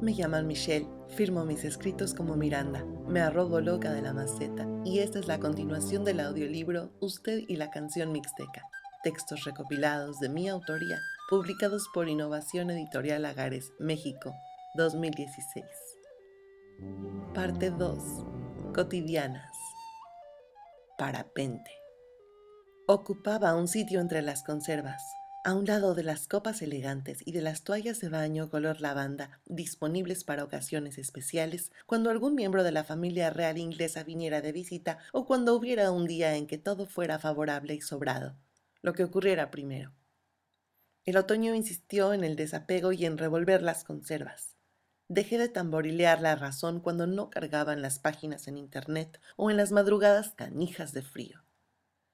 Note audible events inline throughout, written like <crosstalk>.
Me llaman Michelle, firmo mis escritos como Miranda, me arrobo loca de la maceta y esta es la continuación del audiolibro Usted y la canción mixteca, textos recopilados de mi autoría, publicados por Innovación Editorial Agares, México, 2016. Parte 2. Cotidianas. Parapente. Ocupaba un sitio entre las conservas a un lado de las copas elegantes y de las toallas de baño color lavanda disponibles para ocasiones especiales, cuando algún miembro de la familia real inglesa viniera de visita o cuando hubiera un día en que todo fuera favorable y sobrado, lo que ocurriera primero. El otoño insistió en el desapego y en revolver las conservas. Dejé de tamborilear la razón cuando no cargaban las páginas en Internet o en las madrugadas canijas de frío.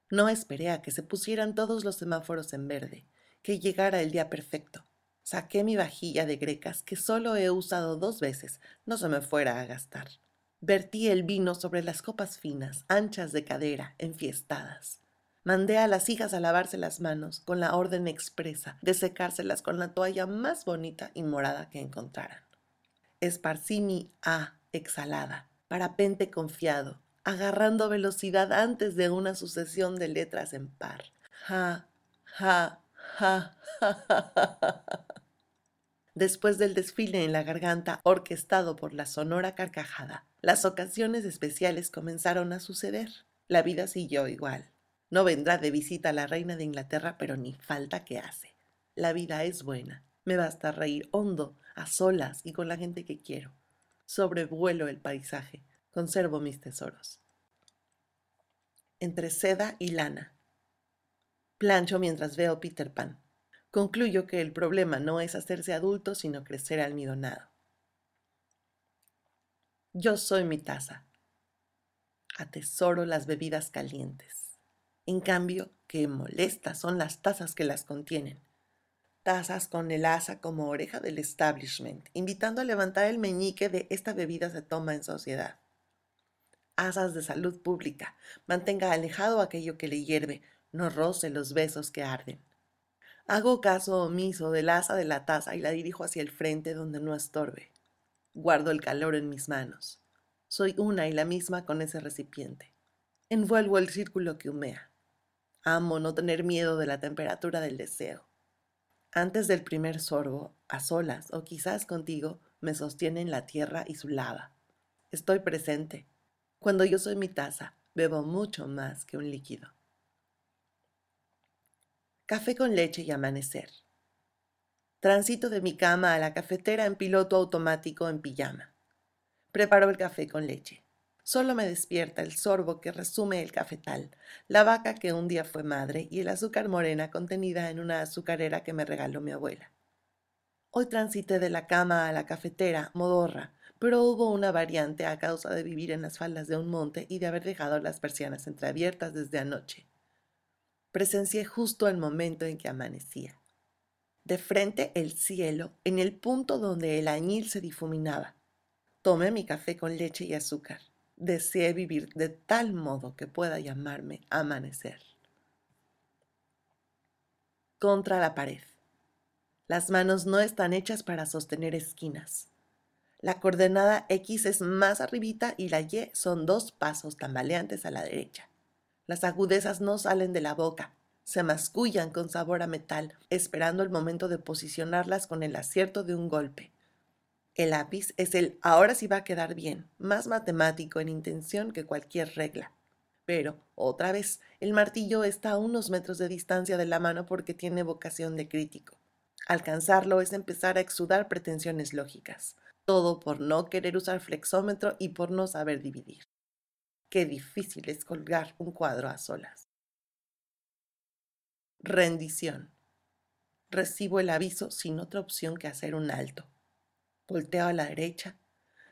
No esperé a que se pusieran todos los semáforos en verde que llegara el día perfecto. Saqué mi vajilla de grecas, que solo he usado dos veces, no se me fuera a gastar. Vertí el vino sobre las copas finas, anchas de cadera, enfiestadas. Mandé a las hijas a lavarse las manos con la orden expresa de secárselas con la toalla más bonita y morada que encontraran. Esparcí mi A exhalada, parapente confiado, agarrando velocidad antes de una sucesión de letras en par. Ja, ja, <laughs> Después del desfile en la garganta orquestado por la sonora carcajada, las ocasiones especiales comenzaron a suceder. La vida siguió igual. No vendrá de visita la reina de Inglaterra, pero ni falta que hace. La vida es buena. Me basta reír hondo, a solas y con la gente que quiero. Sobrevuelo el paisaje. Conservo mis tesoros. Entre seda y lana, Plancho mientras veo Peter Pan. Concluyo que el problema no es hacerse adulto, sino crecer almidonado. Yo soy mi taza. Atesoro las bebidas calientes. En cambio, qué molestas son las tazas que las contienen. Tazas con el asa como oreja del establishment, invitando a levantar el meñique de esta bebida se toma en sociedad. Asas de salud pública, mantenga alejado aquello que le hierve, no roce los besos que arden. Hago caso omiso del asa de la taza y la dirijo hacia el frente donde no estorbe. Guardo el calor en mis manos. Soy una y la misma con ese recipiente. Envuelvo el círculo que humea. Amo no tener miedo de la temperatura del deseo. Antes del primer sorbo, a solas o quizás contigo, me sostienen la tierra y su lava. Estoy presente. Cuando yo soy mi taza, bebo mucho más que un líquido. Café con leche y amanecer. Transito de mi cama a la cafetera en piloto automático en pijama. Preparo el café con leche. Solo me despierta el sorbo que resume el cafetal, la vaca que un día fue madre y el azúcar morena contenida en una azucarera que me regaló mi abuela. Hoy transité de la cama a la cafetera, modorra, pero hubo una variante a causa de vivir en las faldas de un monte y de haber dejado las persianas entreabiertas desde anoche presencié justo el momento en que amanecía. De frente el cielo, en el punto donde el añil se difuminaba. Tomé mi café con leche y azúcar. Deseé vivir de tal modo que pueda llamarme amanecer. Contra la pared. Las manos no están hechas para sostener esquinas. La coordenada X es más arribita y la Y son dos pasos tambaleantes a la derecha. Las agudezas no salen de la boca, se mascullan con sabor a metal, esperando el momento de posicionarlas con el acierto de un golpe. El lápiz es el ahora sí va a quedar bien, más matemático en intención que cualquier regla. Pero, otra vez, el martillo está a unos metros de distancia de la mano porque tiene vocación de crítico. Alcanzarlo es empezar a exudar pretensiones lógicas, todo por no querer usar flexómetro y por no saber dividir. Qué difícil es colgar un cuadro a solas. Rendición. Recibo el aviso sin otra opción que hacer un alto. Volteo a la derecha.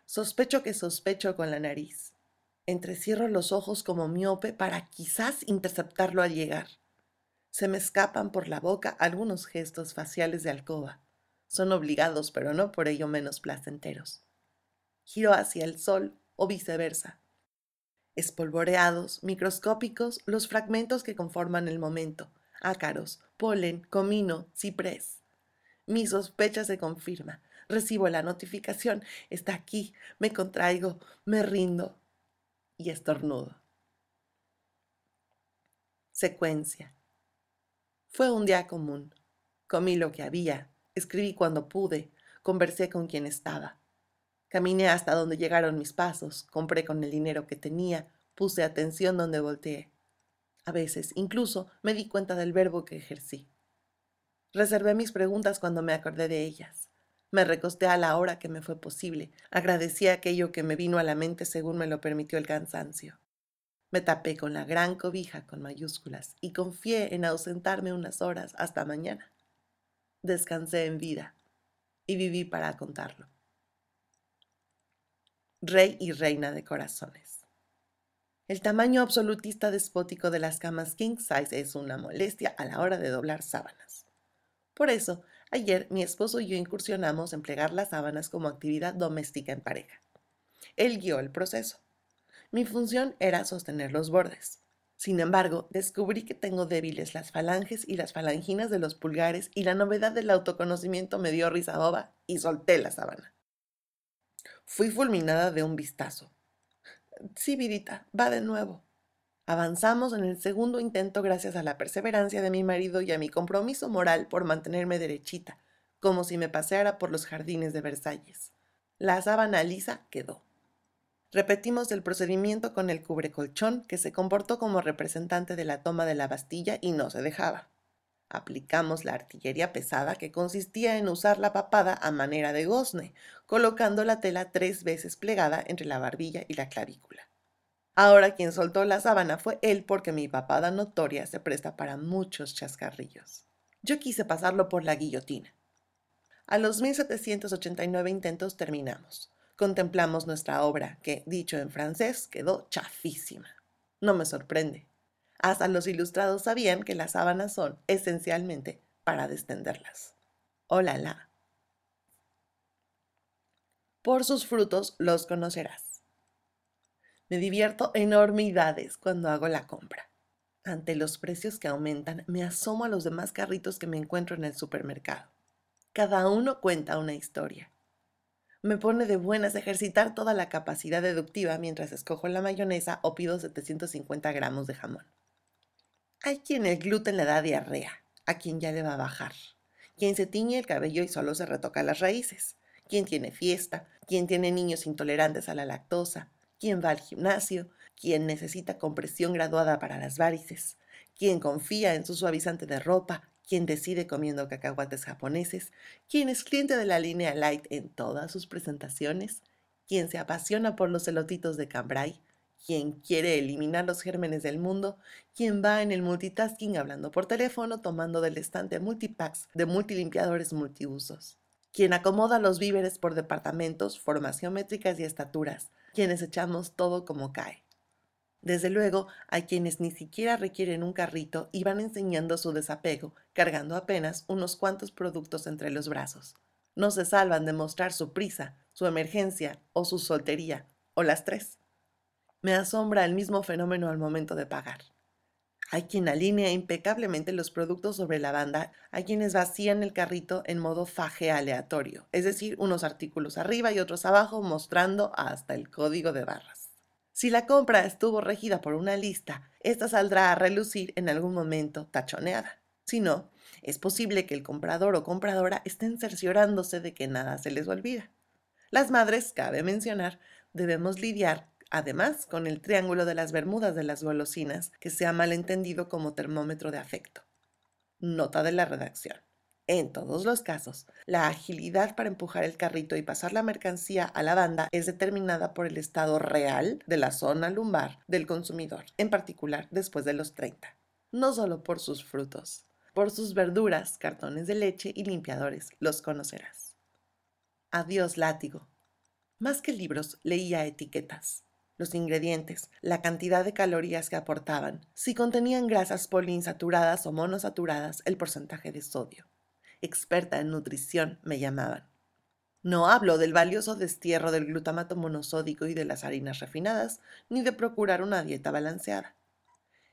Sospecho que sospecho con la nariz. Entrecierro los ojos como miope para quizás interceptarlo al llegar. Se me escapan por la boca algunos gestos faciales de alcoba. Son obligados, pero no por ello menos placenteros. Giro hacia el sol o viceversa espolvoreados, microscópicos, los fragmentos que conforman el momento, ácaros, polen, comino, ciprés. Mi sospecha se confirma. Recibo la notificación. Está aquí. Me contraigo. Me rindo. Y estornudo. Secuencia. Fue un día común. Comí lo que había. Escribí cuando pude. Conversé con quien estaba. Caminé hasta donde llegaron mis pasos. Compré con el dinero que tenía. Puse atención donde volteé. A veces, incluso, me di cuenta del verbo que ejercí. Reservé mis preguntas cuando me acordé de ellas. Me recosté a la hora que me fue posible. Agradecí aquello que me vino a la mente según me lo permitió el cansancio. Me tapé con la gran cobija con mayúsculas y confié en ausentarme unas horas hasta mañana. Descansé en vida y viví para contarlo. Rey y reina de corazones. El tamaño absolutista despótico de las camas king size es una molestia a la hora de doblar sábanas. Por eso, ayer mi esposo y yo incursionamos en plegar las sábanas como actividad doméstica en pareja. Él guió el proceso. Mi función era sostener los bordes. Sin embargo, descubrí que tengo débiles las falanges y las falanginas de los pulgares y la novedad del autoconocimiento me dio risa boba y solté la sábana. Fui fulminada de un vistazo. Sí, vidita, va de nuevo. Avanzamos en el segundo intento gracias a la perseverancia de mi marido y a mi compromiso moral por mantenerme derechita, como si me paseara por los jardines de Versalles. La sábana lisa quedó. Repetimos el procedimiento con el cubrecolchón, que se comportó como representante de la toma de la Bastilla y no se dejaba. Aplicamos la artillería pesada, que consistía en usar la papada a manera de gozne, colocando la tela tres veces plegada entre la barbilla y la clavícula. Ahora quien soltó la sábana fue él porque mi papada notoria se presta para muchos chascarrillos. Yo quise pasarlo por la guillotina. A los 1789 intentos terminamos. Contemplamos nuestra obra, que, dicho en francés, quedó chafísima. No me sorprende. Hasta los ilustrados sabían que las sábanas son, esencialmente, para descenderlas. ¡Hola la! Por sus frutos los conocerás. Me divierto enormidades cuando hago la compra. Ante los precios que aumentan, me asomo a los demás carritos que me encuentro en el supermercado. Cada uno cuenta una historia. Me pone de buenas ejercitar toda la capacidad deductiva mientras escojo la mayonesa o pido 750 gramos de jamón. Hay quien el gluten le da diarrea, a quien ya le va a bajar, quien se tiñe el cabello y solo se retoca las raíces, quien tiene fiesta, quien tiene niños intolerantes a la lactosa, quién va al gimnasio, quién necesita compresión graduada para las varices, quién confía en su suavizante de ropa, quién decide comiendo cacahuates japoneses, quién es cliente de la línea Light en todas sus presentaciones, quién se apasiona por los celotitos de Cambrai, quién quiere eliminar los gérmenes del mundo, quién va en el multitasking hablando por teléfono, tomando del estante multipacks de multilimpiadores multiusos, quien acomoda los víveres por departamentos, formas geométricas y estaturas, quienes echamos todo como cae. Desde luego, hay quienes ni siquiera requieren un carrito y van enseñando su desapego, cargando apenas unos cuantos productos entre los brazos. No se salvan de mostrar su prisa, su emergencia o su soltería, o las tres. Me asombra el mismo fenómeno al momento de pagar. Hay quien alinea impecablemente los productos sobre la banda, hay quienes vacían el carrito en modo faje aleatorio, es decir, unos artículos arriba y otros abajo mostrando hasta el código de barras. Si la compra estuvo regida por una lista, esta saldrá a relucir en algún momento tachoneada. Si no, es posible que el comprador o compradora estén cerciorándose de que nada se les olvida. Las madres, cabe mencionar, debemos lidiar además con el triángulo de las Bermudas de las golosinas, que se ha malentendido como termómetro de afecto. Nota de la redacción. En todos los casos, la agilidad para empujar el carrito y pasar la mercancía a la banda es determinada por el estado real de la zona lumbar del consumidor, en particular después de los 30. No solo por sus frutos, por sus verduras, cartones de leche y limpiadores, los conocerás. Adiós, látigo. Más que libros, leía etiquetas los ingredientes, la cantidad de calorías que aportaban, si contenían grasas poliinsaturadas o monosaturadas, el porcentaje de sodio. Experta en nutrición me llamaban. No hablo del valioso destierro del glutamato monosódico y de las harinas refinadas, ni de procurar una dieta balanceada.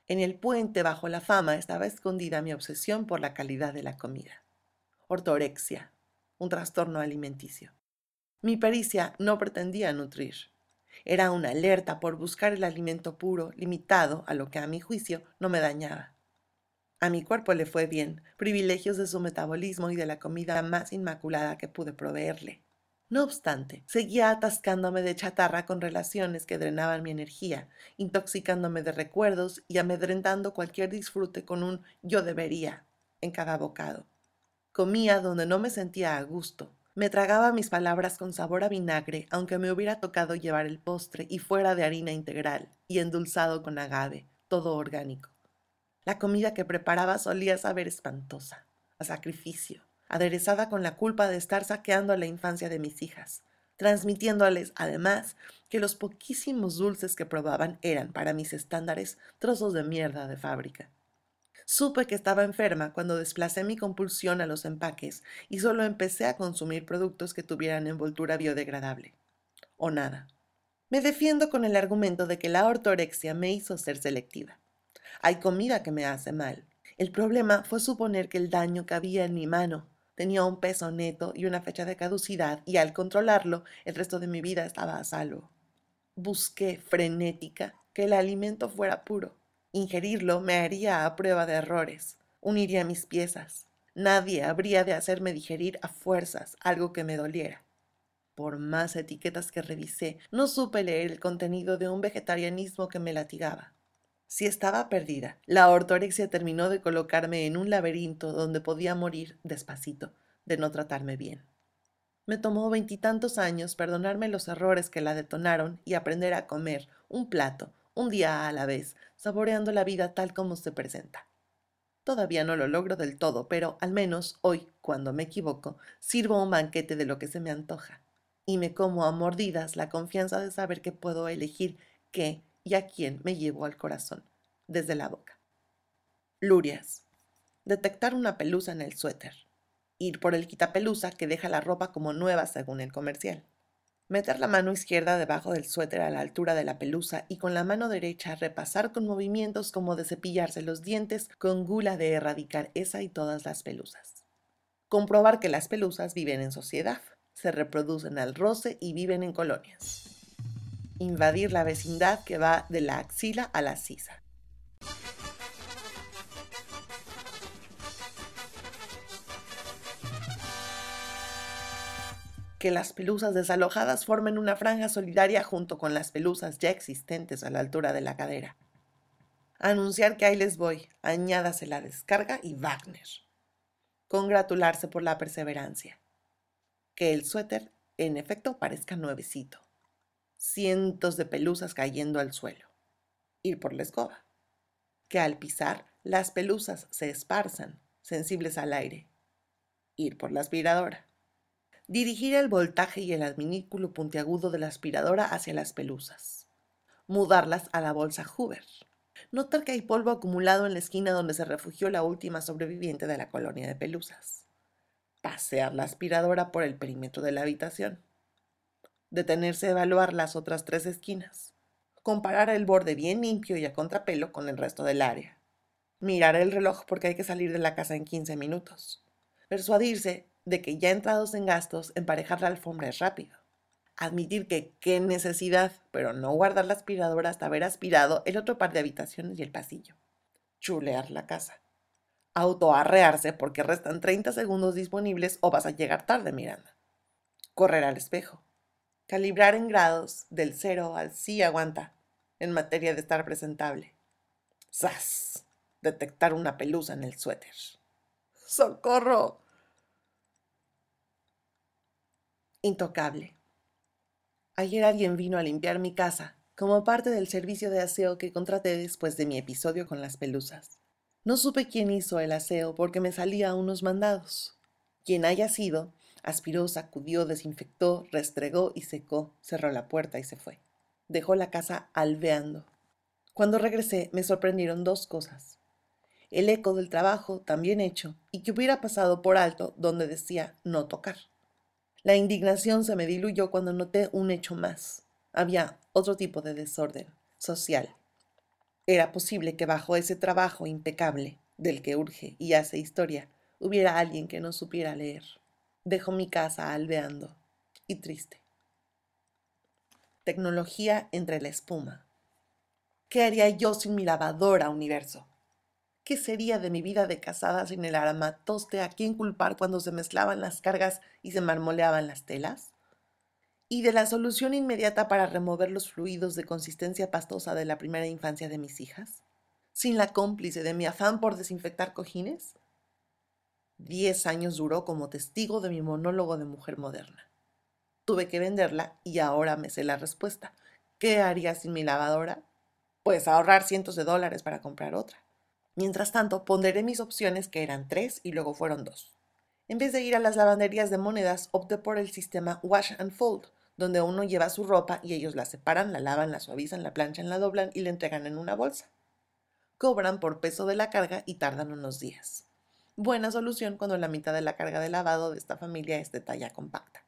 En el puente bajo la fama estaba escondida mi obsesión por la calidad de la comida. Ortorexia, un trastorno alimenticio. Mi pericia no pretendía nutrir. Era una alerta por buscar el alimento puro, limitado a lo que a mi juicio no me dañaba. A mi cuerpo le fue bien, privilegios de su metabolismo y de la comida más inmaculada que pude proveerle. No obstante, seguía atascándome de chatarra con relaciones que drenaban mi energía, intoxicándome de recuerdos y amedrentando cualquier disfrute con un yo debería en cada bocado. Comía donde no me sentía a gusto. Me tragaba mis palabras con sabor a vinagre, aunque me hubiera tocado llevar el postre y fuera de harina integral y endulzado con agave, todo orgánico. La comida que preparaba solía saber espantosa, a sacrificio aderezada con la culpa de estar saqueando la infancia de mis hijas, transmitiéndoles, además, que los poquísimos dulces que probaban eran, para mis estándares, trozos de mierda de fábrica. Supe que estaba enferma cuando desplacé mi compulsión a los empaques y solo empecé a consumir productos que tuvieran envoltura biodegradable. O nada. Me defiendo con el argumento de que la ortorexia me hizo ser selectiva. Hay comida que me hace mal. El problema fue suponer que el daño cabía en mi mano Tenía un peso neto y una fecha de caducidad y al controlarlo el resto de mi vida estaba a salvo. Busqué frenética que el alimento fuera puro. Ingerirlo me haría a prueba de errores, uniría mis piezas. Nadie habría de hacerme digerir a fuerzas algo que me doliera. Por más etiquetas que revisé, no supe leer el contenido de un vegetarianismo que me latigaba. Si estaba perdida, la ortorexia terminó de colocarme en un laberinto donde podía morir despacito, de no tratarme bien. Me tomó veintitantos años perdonarme los errores que la detonaron y aprender a comer un plato, un día a la vez, saboreando la vida tal como se presenta. Todavía no lo logro del todo, pero al menos hoy, cuando me equivoco, sirvo un banquete de lo que se me antoja. Y me como a mordidas la confianza de saber que puedo elegir qué y a quién me llevo al corazón, desde la boca. Lurias. Detectar una pelusa en el suéter. Ir por el quitapelusa que deja la ropa como nueva según el comercial. Meter la mano izquierda debajo del suéter a la altura de la pelusa y con la mano derecha repasar con movimientos como de cepillarse los dientes con gula de erradicar esa y todas las pelusas. Comprobar que las pelusas viven en sociedad, se reproducen al roce y viven en colonias invadir la vecindad que va de la axila a la sisa. Que las pelusas desalojadas formen una franja solidaria junto con las pelusas ya existentes a la altura de la cadera. Anunciar que ahí les voy, añádase la descarga y Wagner. Congratularse por la perseverancia. Que el suéter, en efecto, parezca nuevecito cientos de pelusas cayendo al suelo. Ir por la escoba. Que al pisar las pelusas se esparzan, sensibles al aire. Ir por la aspiradora. Dirigir el voltaje y el adminículo puntiagudo de la aspiradora hacia las pelusas. Mudarlas a la bolsa Hoover. Notar que hay polvo acumulado en la esquina donde se refugió la última sobreviviente de la colonia de pelusas. Pasear la aspiradora por el perímetro de la habitación detenerse a evaluar las otras tres esquinas, comparar el borde bien limpio y a contrapelo con el resto del área, mirar el reloj porque hay que salir de la casa en 15 minutos, persuadirse de que ya entrados en gastos, emparejar la alfombra es rápido, admitir que qué necesidad, pero no guardar la aspiradora hasta haber aspirado el otro par de habitaciones y el pasillo, chulear la casa, autoarrearse porque restan 30 segundos disponibles o vas a llegar tarde, Miranda, correr al espejo, calibrar en grados del cero al sí aguanta en materia de estar presentable. ¡Sas! Detectar una pelusa en el suéter. ¡Socorro! Intocable. Ayer alguien vino a limpiar mi casa como parte del servicio de aseo que contraté después de mi episodio con las pelusas. No supe quién hizo el aseo porque me salía unos mandados. Quien haya sido, Aspiró, sacudió, desinfectó, restregó y secó, cerró la puerta y se fue. Dejó la casa alveando. Cuando regresé me sorprendieron dos cosas. El eco del trabajo tan bien hecho y que hubiera pasado por alto donde decía no tocar. La indignación se me diluyó cuando noté un hecho más. Había otro tipo de desorden, social. Era posible que bajo ese trabajo impecable, del que urge y hace historia, hubiera alguien que no supiera leer Dejo mi casa albeando y triste. Tecnología entre la espuma. ¿Qué haría yo sin mi lavadora, universo? ¿Qué sería de mi vida de casada sin el armatoste a quién culpar cuando se mezclaban las cargas y se marmoleaban las telas? ¿Y de la solución inmediata para remover los fluidos de consistencia pastosa de la primera infancia de mis hijas? ¿Sin la cómplice de mi afán por desinfectar cojines? Diez años duró como testigo de mi monólogo de mujer moderna. Tuve que venderla y ahora me sé la respuesta. ¿Qué haría sin mi lavadora? Pues ahorrar cientos de dólares para comprar otra. Mientras tanto, ponderé mis opciones que eran tres y luego fueron dos. En vez de ir a las lavanderías de monedas, opté por el sistema Wash and Fold, donde uno lleva su ropa y ellos la separan, la lavan, la suavizan, la planchan, la doblan y la entregan en una bolsa. Cobran por peso de la carga y tardan unos días. Buena solución cuando la mitad de la carga de lavado de esta familia es de talla compacta.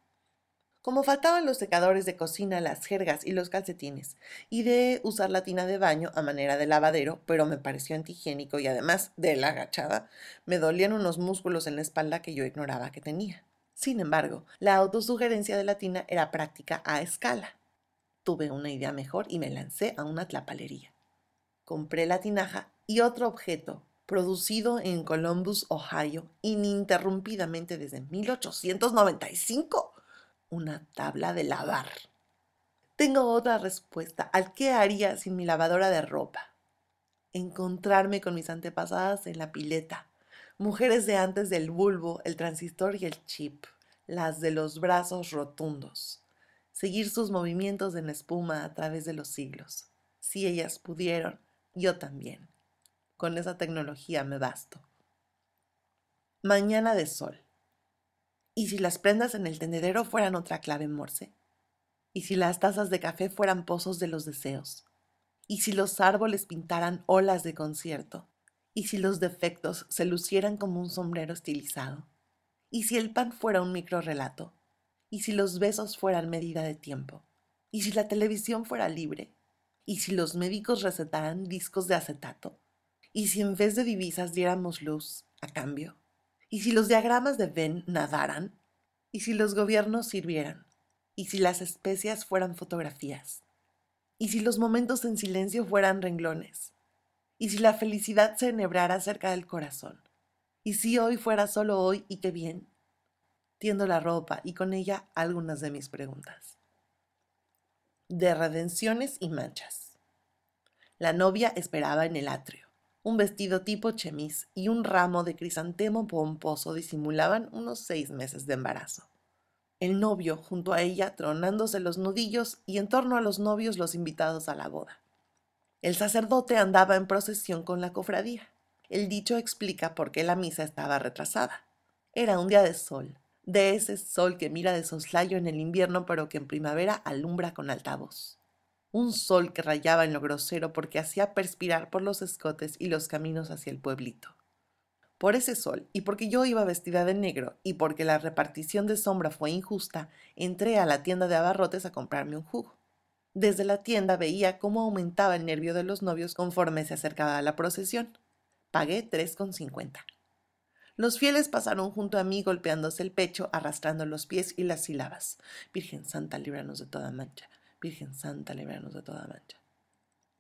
Como faltaban los secadores de cocina, las jergas y los calcetines, y de usar la tina de baño a manera de lavadero, pero me pareció antihigiénico y además de la agachada, me dolían unos músculos en la espalda que yo ignoraba que tenía. Sin embargo, la autosugerencia de la tina era práctica a escala. Tuve una idea mejor y me lancé a una tlapalería. Compré la tinaja y otro objeto, producido en Columbus, Ohio, ininterrumpidamente desde 1895 una tabla de lavar. Tengo otra respuesta al qué haría sin mi lavadora de ropa. Encontrarme con mis antepasadas en la pileta, mujeres de antes del bulbo, el transistor y el chip, las de los brazos rotundos. Seguir sus movimientos en espuma a través de los siglos. Si ellas pudieron, yo también. Con esa tecnología me basto. Mañana de sol. ¿Y si las prendas en el tendedero fueran otra clave morse? ¿Y si las tazas de café fueran pozos de los deseos? ¿Y si los árboles pintaran olas de concierto? ¿Y si los defectos se lucieran como un sombrero estilizado? ¿Y si el pan fuera un microrelato? ¿Y si los besos fueran medida de tiempo? ¿Y si la televisión fuera libre? ¿Y si los médicos recetaran discos de acetato? ¿Y si en vez de divisas diéramos luz a cambio? ¿Y si los diagramas de Venn nadaran? ¿Y si los gobiernos sirvieran? ¿Y si las especias fueran fotografías? ¿Y si los momentos en silencio fueran renglones? ¿Y si la felicidad se enhebrara cerca del corazón? ¿Y si hoy fuera solo hoy y qué bien? Tiendo la ropa y con ella algunas de mis preguntas. De redenciones y manchas. La novia esperaba en el atrio un vestido tipo chemis y un ramo de crisantemo pomposo disimulaban unos seis meses de embarazo. El novio junto a ella tronándose los nudillos y en torno a los novios los invitados a la boda. El sacerdote andaba en procesión con la cofradía. El dicho explica por qué la misa estaba retrasada. Era un día de sol, de ese sol que mira de soslayo en el invierno pero que en primavera alumbra con altavoz un sol que rayaba en lo grosero porque hacía perspirar por los escotes y los caminos hacia el pueblito. Por ese sol, y porque yo iba vestida de negro, y porque la repartición de sombra fue injusta, entré a la tienda de abarrotes a comprarme un jugo. Desde la tienda veía cómo aumentaba el nervio de los novios conforme se acercaba a la procesión. Pagué tres con cincuenta. Los fieles pasaron junto a mí golpeándose el pecho, arrastrando los pies y las sílabas. Virgen Santa, líbranos de toda mancha. Virgen Santa, libranos de toda mancha.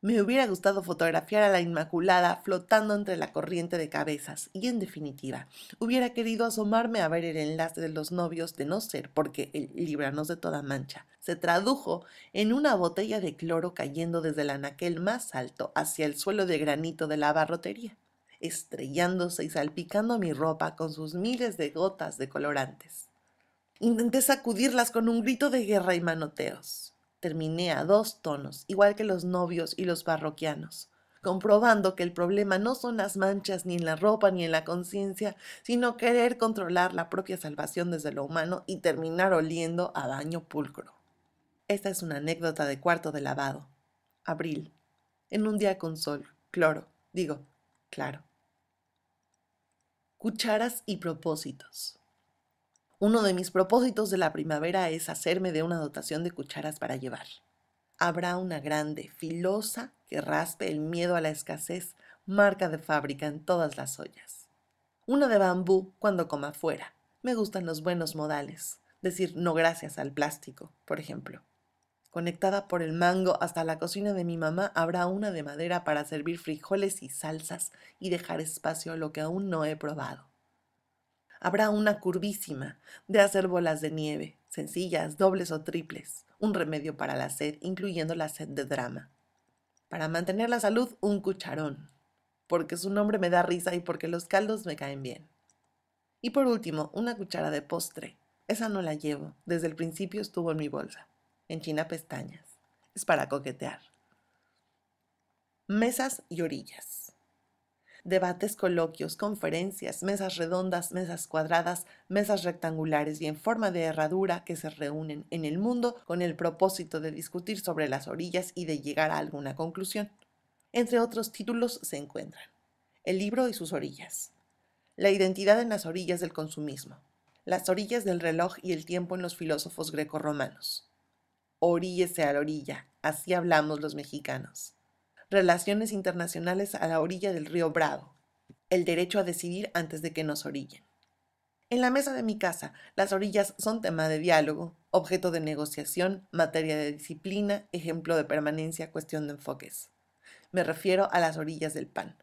Me hubiera gustado fotografiar a la Inmaculada flotando entre la corriente de cabezas y, en definitiva, hubiera querido asomarme a ver el enlace de los novios de no ser porque el libranos de toda mancha se tradujo en una botella de cloro cayendo desde el anaquel más alto hacia el suelo de granito de la barrotería, estrellándose y salpicando mi ropa con sus miles de gotas de colorantes. Intenté sacudirlas con un grito de guerra y manoteos terminé a dos tonos, igual que los novios y los parroquianos, comprobando que el problema no son las manchas ni en la ropa ni en la conciencia, sino querer controlar la propia salvación desde lo humano y terminar oliendo a daño pulcro. Esta es una anécdota de cuarto de lavado. Abril. En un día con sol, cloro, digo, claro. Cucharas y propósitos. Uno de mis propósitos de la primavera es hacerme de una dotación de cucharas para llevar. Habrá una grande, filosa, que raspe el miedo a la escasez, marca de fábrica en todas las ollas. Una de bambú cuando coma fuera, Me gustan los buenos modales, decir no gracias al plástico, por ejemplo. Conectada por el mango hasta la cocina de mi mamá habrá una de madera para servir frijoles y salsas y dejar espacio a lo que aún no he probado. Habrá una curvísima de hacer bolas de nieve, sencillas, dobles o triples, un remedio para la sed, incluyendo la sed de drama. Para mantener la salud, un cucharón, porque su nombre me da risa y porque los caldos me caen bien. Y por último, una cuchara de postre. Esa no la llevo, desde el principio estuvo en mi bolsa, en China pestañas. Es para coquetear. Mesas y orillas debates, coloquios, conferencias, mesas redondas, mesas cuadradas, mesas rectangulares y en forma de herradura que se reúnen en el mundo con el propósito de discutir sobre las orillas y de llegar a alguna conclusión. Entre otros títulos se encuentran El libro y sus orillas, La identidad en las orillas del consumismo, Las orillas del reloj y el tiempo en los filósofos grecorromanos. Oríllese a la orilla, así hablamos los mexicanos relaciones internacionales a la orilla del río Bravo, el derecho a decidir antes de que nos orillen. En la mesa de mi casa, las orillas son tema de diálogo, objeto de negociación, materia de disciplina, ejemplo de permanencia, cuestión de enfoques. Me refiero a las orillas del pan,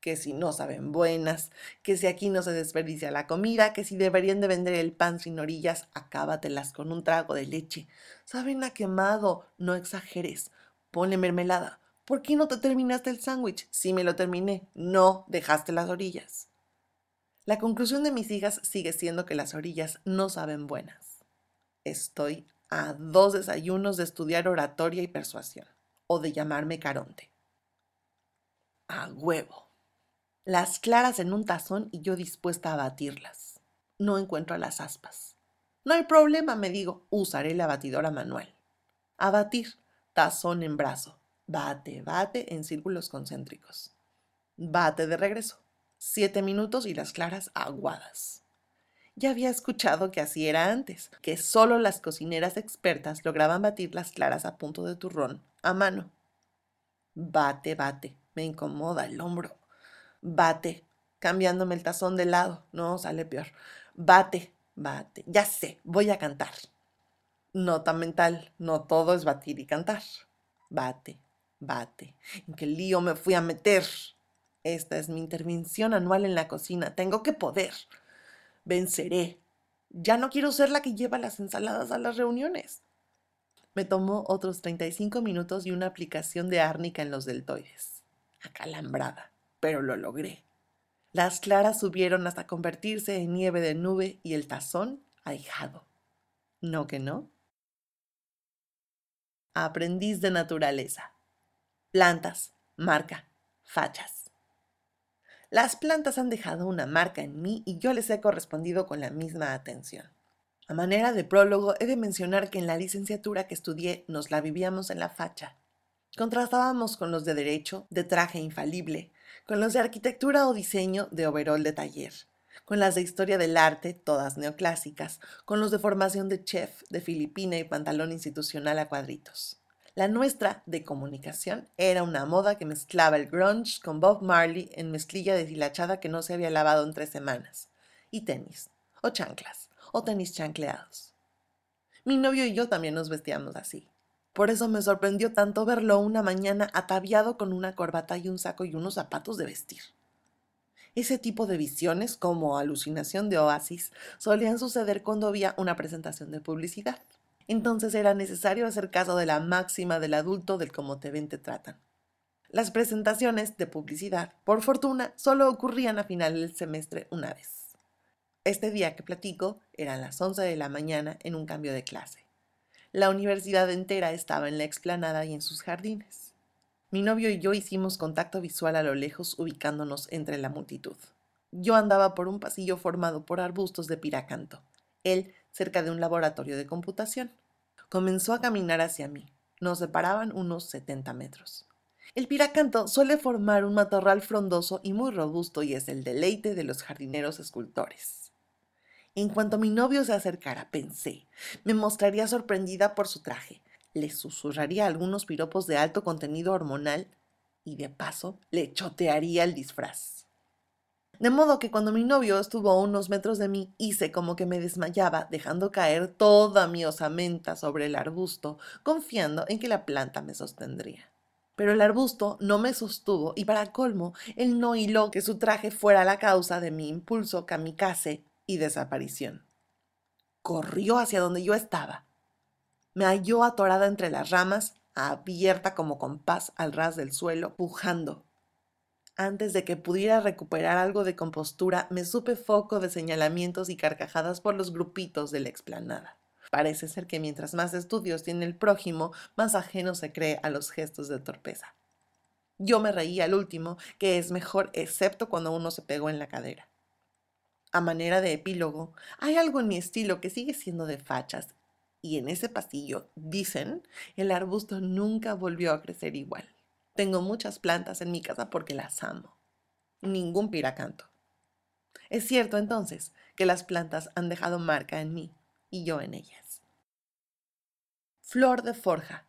que si no saben buenas, que si aquí no se desperdicia la comida, que si deberían de vender el pan sin orillas, acábatelas con un trago de leche. Saben a quemado, no exageres. Ponle mermelada, ¿Por qué no te terminaste el sándwich? Sí me lo terminé. No, dejaste las orillas. La conclusión de mis hijas sigue siendo que las orillas no saben buenas. Estoy a dos desayunos de estudiar oratoria y persuasión, o de llamarme Caronte. A huevo. Las claras en un tazón y yo dispuesta a batirlas. No encuentro las aspas. No hay problema, me digo, usaré la batidora manual. A batir, tazón en brazo. Bate, bate en círculos concéntricos. Bate de regreso. Siete minutos y las claras aguadas. Ya había escuchado que así era antes, que solo las cocineras expertas lograban batir las claras a punto de turrón a mano. Bate, bate, me incomoda el hombro. Bate, cambiándome el tazón de lado. No, sale peor. Bate, bate. Ya sé, voy a cantar. Nota mental, no todo es batir y cantar. Bate, Bate, ¿en qué lío me fui a meter? Esta es mi intervención anual en la cocina. Tengo que poder. Venceré. Ya no quiero ser la que lleva las ensaladas a las reuniones. Me tomó otros 35 minutos y una aplicación de árnica en los deltoides. Acalambrada, pero lo logré. Las claras subieron hasta convertirse en nieve de nube y el tazón ahijado. ¿No que no? Aprendiz de naturaleza plantas, marca, fachas. Las plantas han dejado una marca en mí y yo les he correspondido con la misma atención. A manera de prólogo, he de mencionar que en la licenciatura que estudié nos la vivíamos en la facha. Contrastábamos con los de derecho, de traje infalible, con los de arquitectura o diseño, de overol de taller, con las de historia del arte, todas neoclásicas, con los de formación de chef, de filipina y pantalón institucional a cuadritos. La nuestra, de comunicación, era una moda que mezclaba el grunge con Bob Marley en mezclilla deshilachada que no se había lavado en tres semanas, y tenis, o chanclas, o tenis chancleados. Mi novio y yo también nos vestíamos así. Por eso me sorprendió tanto verlo una mañana ataviado con una corbata y un saco y unos zapatos de vestir. Ese tipo de visiones, como alucinación de oasis, solían suceder cuando había una presentación de publicidad. Entonces era necesario hacer caso de la máxima del adulto del cómo te ven te tratan. Las presentaciones de publicidad, por fortuna, solo ocurrían a final del semestre una vez. Este día que platico eran las 11 de la mañana en un cambio de clase. La universidad entera estaba en la explanada y en sus jardines. Mi novio y yo hicimos contacto visual a lo lejos ubicándonos entre la multitud. Yo andaba por un pasillo formado por arbustos de piracanto. Él cerca de un laboratorio de computación. Comenzó a caminar hacia mí. Nos separaban unos 70 metros. El piracanto suele formar un matorral frondoso y muy robusto y es el deleite de los jardineros escultores. En cuanto mi novio se acercara, pensé, me mostraría sorprendida por su traje, le susurraría algunos piropos de alto contenido hormonal y de paso le chotearía el disfraz. De modo que cuando mi novio estuvo a unos metros de mí, hice como que me desmayaba, dejando caer toda mi osamenta sobre el arbusto, confiando en que la planta me sostendría. Pero el arbusto no me sostuvo y para colmo, él no hiló que su traje fuera la causa de mi impulso kamikaze y desaparición. Corrió hacia donde yo estaba. Me halló atorada entre las ramas, abierta como compás al ras del suelo, pujando. Antes de que pudiera recuperar algo de compostura, me supe foco de señalamientos y carcajadas por los grupitos de la explanada. Parece ser que mientras más estudios tiene el prójimo, más ajeno se cree a los gestos de torpeza. Yo me reí al último, que es mejor excepto cuando uno se pegó en la cadera. A manera de epílogo, hay algo en mi estilo que sigue siendo de fachas, y en ese pasillo, dicen, el arbusto nunca volvió a crecer igual. Tengo muchas plantas en mi casa porque las amo. Ningún piracanto. Es cierto entonces que las plantas han dejado marca en mí y yo en ellas. Flor de forja.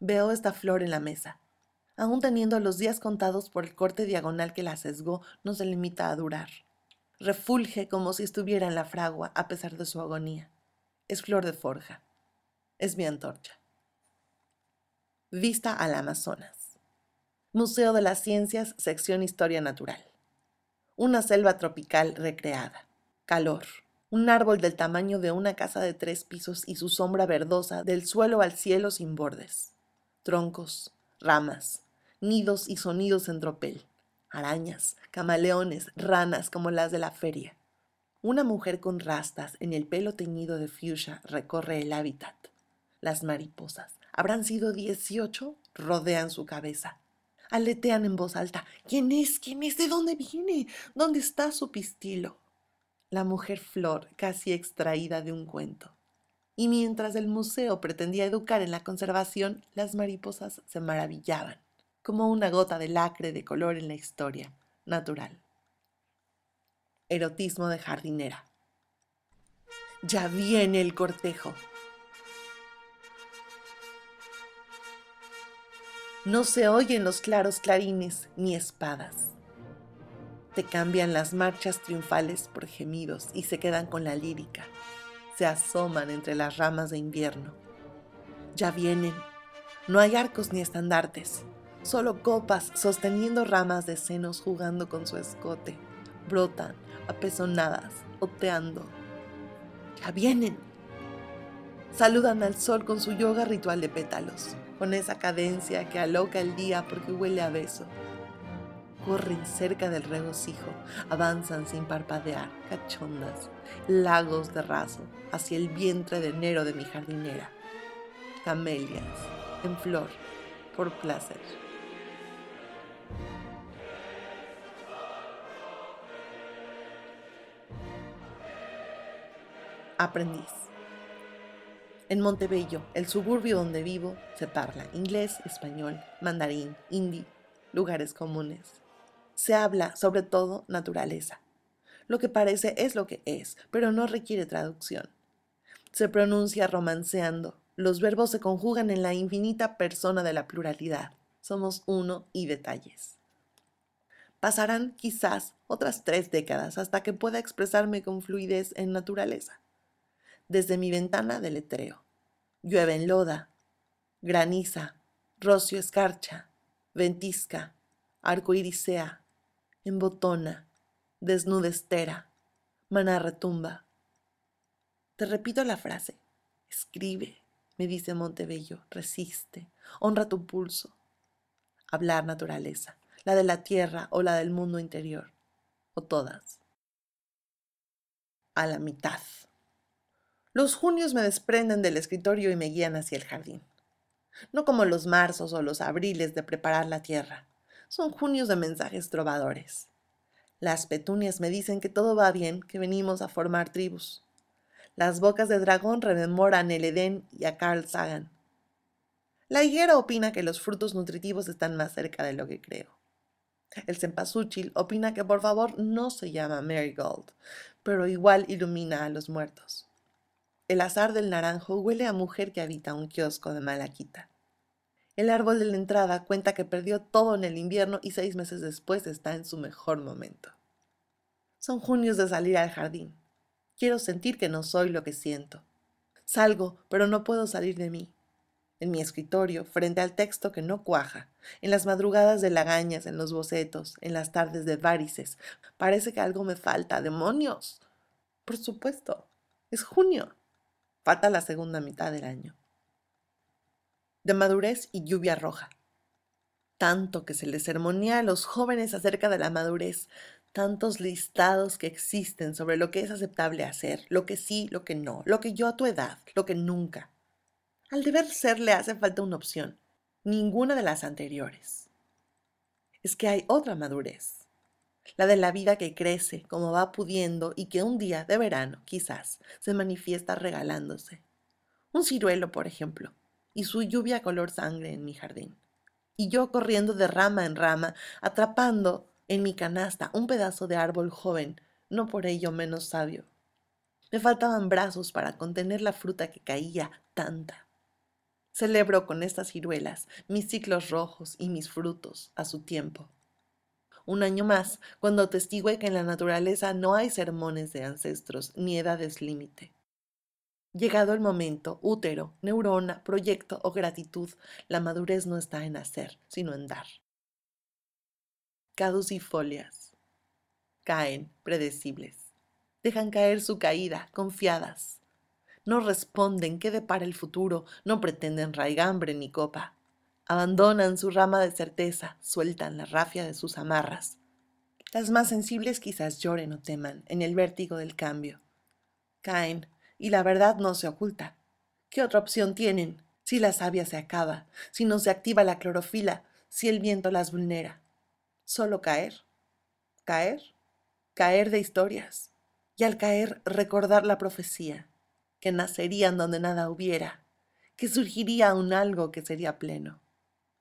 Veo esta flor en la mesa. Aún teniendo los días contados por el corte diagonal que la sesgó, no se limita a durar. Refulge como si estuviera en la fragua a pesar de su agonía. Es flor de forja. Es mi antorcha. Vista al Amazonas. Museo de las Ciencias, sección Historia Natural. Una selva tropical recreada. Calor un árbol del tamaño de una casa de tres pisos y su sombra verdosa del suelo al cielo sin bordes, troncos, ramas, nidos y sonidos en tropel, arañas, camaleones, ranas como las de la feria. Una mujer con rastas en el pelo teñido de fuchsia recorre el hábitat. Las mariposas, habrán sido dieciocho, rodean su cabeza. Aletean en voz alta. ¿Quién es? ¿Quién es? ¿De dónde viene? ¿Dónde está su pistilo? la mujer flor casi extraída de un cuento. Y mientras el museo pretendía educar en la conservación, las mariposas se maravillaban, como una gota de lacre de color en la historia natural. Erotismo de jardinera. Ya viene el cortejo. No se oyen los claros clarines ni espadas te cambian las marchas triunfales por gemidos y se quedan con la lírica. Se asoman entre las ramas de invierno. Ya vienen. No hay arcos ni estandartes, solo copas sosteniendo ramas de senos jugando con su escote. Brotan, apezonadas, oteando. Ya vienen. Saludan al sol con su yoga ritual de pétalos, con esa cadencia que aloca el día porque huele a beso corren cerca del regocijo, avanzan sin parpadear, cachondas, lagos de raso hacia el vientre de enero de mi jardinera. Camelias, en flor, por placer. Aprendiz. En Montebello, el suburbio donde vivo, se parla inglés, español, mandarín, hindi, lugares comunes se habla sobre todo naturaleza. Lo que parece es lo que es, pero no requiere traducción. Se pronuncia romanceando. Los verbos se conjugan en la infinita persona de la pluralidad. Somos uno y detalles. Pasarán quizás otras tres décadas hasta que pueda expresarme con fluidez en naturaleza. Desde mi ventana de letreo. Llueve en loda, graniza, rocio escarcha, ventisca, arco irisea, embotona, desnudestera, maná retumba. Te repito la frase. Escribe, me dice Montebello, resiste, honra tu pulso. Hablar naturaleza, la de la tierra o la del mundo interior, o todas. A la mitad. Los junios me desprenden del escritorio y me guían hacia el jardín. No como los marzos o los abriles de preparar la tierra, son junios de mensajes trovadores. Las petunias me dicen que todo va bien, que venimos a formar tribus. Las bocas de dragón rememoran el Edén y a Carl Sagan. La higuera opina que los frutos nutritivos están más cerca de lo que creo. El cempasúchil opina que por favor no se llama Marigold, pero igual ilumina a los muertos. El azar del naranjo huele a mujer que habita un kiosco de Malaquita. El árbol de la entrada cuenta que perdió todo en el invierno y seis meses después está en su mejor momento. Son junios de salir al jardín. Quiero sentir que no soy lo que siento. Salgo, pero no puedo salir de mí. En mi escritorio, frente al texto que no cuaja, en las madrugadas de lagañas, en los bocetos, en las tardes de varices, parece que algo me falta. ¡Demonios! Por supuesto, es junio. Falta la segunda mitad del año. De madurez y lluvia roja. Tanto que se les sermonía a los jóvenes acerca de la madurez, tantos listados que existen sobre lo que es aceptable hacer, lo que sí, lo que no, lo que yo a tu edad, lo que nunca. Al deber ser le hace falta una opción, ninguna de las anteriores. Es que hay otra madurez, la de la vida que crece como va pudiendo y que un día de verano, quizás, se manifiesta regalándose. Un ciruelo, por ejemplo, y su lluvia color sangre en mi jardín. Y yo corriendo de rama en rama, atrapando en mi canasta un pedazo de árbol joven, no por ello menos sabio. Me faltaban brazos para contener la fruta que caía tanta. Celebro con estas ciruelas mis ciclos rojos y mis frutos a su tiempo. Un año más, cuando atestigue que en la naturaleza no hay sermones de ancestros ni edades límite. Llegado el momento, útero, neurona, proyecto o gratitud, la madurez no está en hacer, sino en dar caducifolias. Caen, predecibles. Dejan caer su caída, confiadas. No responden qué depara el futuro, no pretenden raigambre ni copa. Abandonan su rama de certeza, sueltan la rafia de sus amarras. Las más sensibles quizás lloren o teman en el vértigo del cambio. Caen, y la verdad no se oculta. ¿Qué otra opción tienen si la savia se acaba, si no se activa la clorofila, si el viento las vulnera? solo caer, caer, caer de historias, y al caer recordar la profecía, que nacerían donde nada hubiera, que surgiría un algo que sería pleno.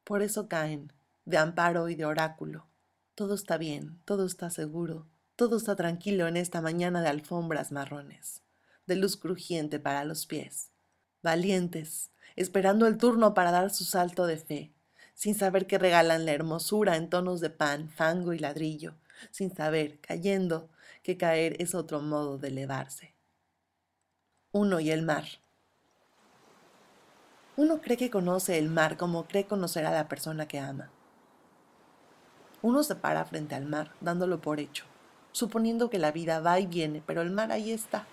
Por eso caen, de amparo y de oráculo. Todo está bien, todo está seguro, todo está tranquilo en esta mañana de alfombras marrones, de luz crujiente para los pies, valientes, esperando el turno para dar su salto de fe, sin saber que regalan la hermosura en tonos de pan, fango y ladrillo, sin saber, cayendo, que caer es otro modo de elevarse. Uno y el mar. Uno cree que conoce el mar como cree conocer a la persona que ama. Uno se para frente al mar, dándolo por hecho, suponiendo que la vida va y viene, pero el mar ahí está,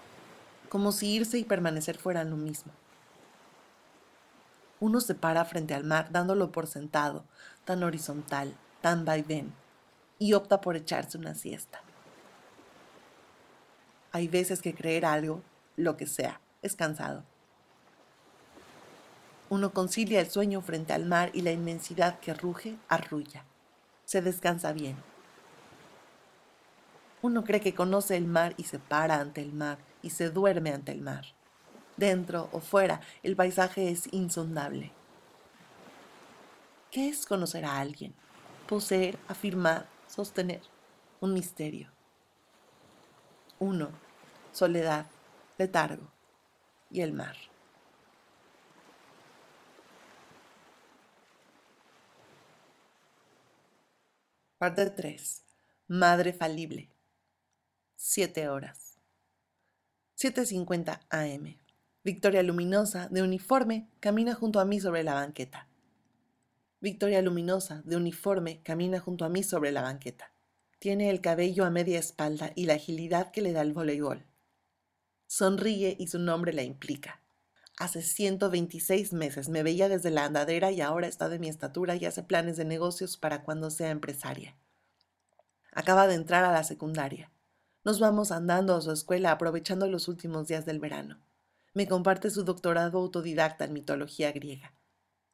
como si irse y permanecer fueran lo mismo uno se para frente al mar dándolo por sentado, tan horizontal, tan vaivén, y opta por echarse una siesta. Hay veces que creer algo, lo que sea, es cansado. Uno concilia el sueño frente al mar y la inmensidad que ruge, arrulla. Se descansa bien. Uno cree que conoce el mar y se para ante el mar y se duerme ante el mar dentro o fuera, el paisaje es insondable. ¿Qué es conocer a alguien? Poseer, afirmar, sostener. Un misterio. Uno, soledad, letargo y el mar. Parte 3. Madre falible. Siete horas. 7.50 am. Victoria Luminosa, de uniforme, camina junto a mí sobre la banqueta. Victoria Luminosa, de uniforme, camina junto a mí sobre la banqueta. Tiene el cabello a media espalda y la agilidad que le da el voleibol. Sonríe y su nombre la implica. Hace 126 meses me veía desde la andadera y ahora está de mi estatura y hace planes de negocios para cuando sea empresaria. Acaba de entrar a la secundaria. Nos vamos andando a su escuela aprovechando los últimos días del verano me comparte su doctorado autodidacta en mitología griega.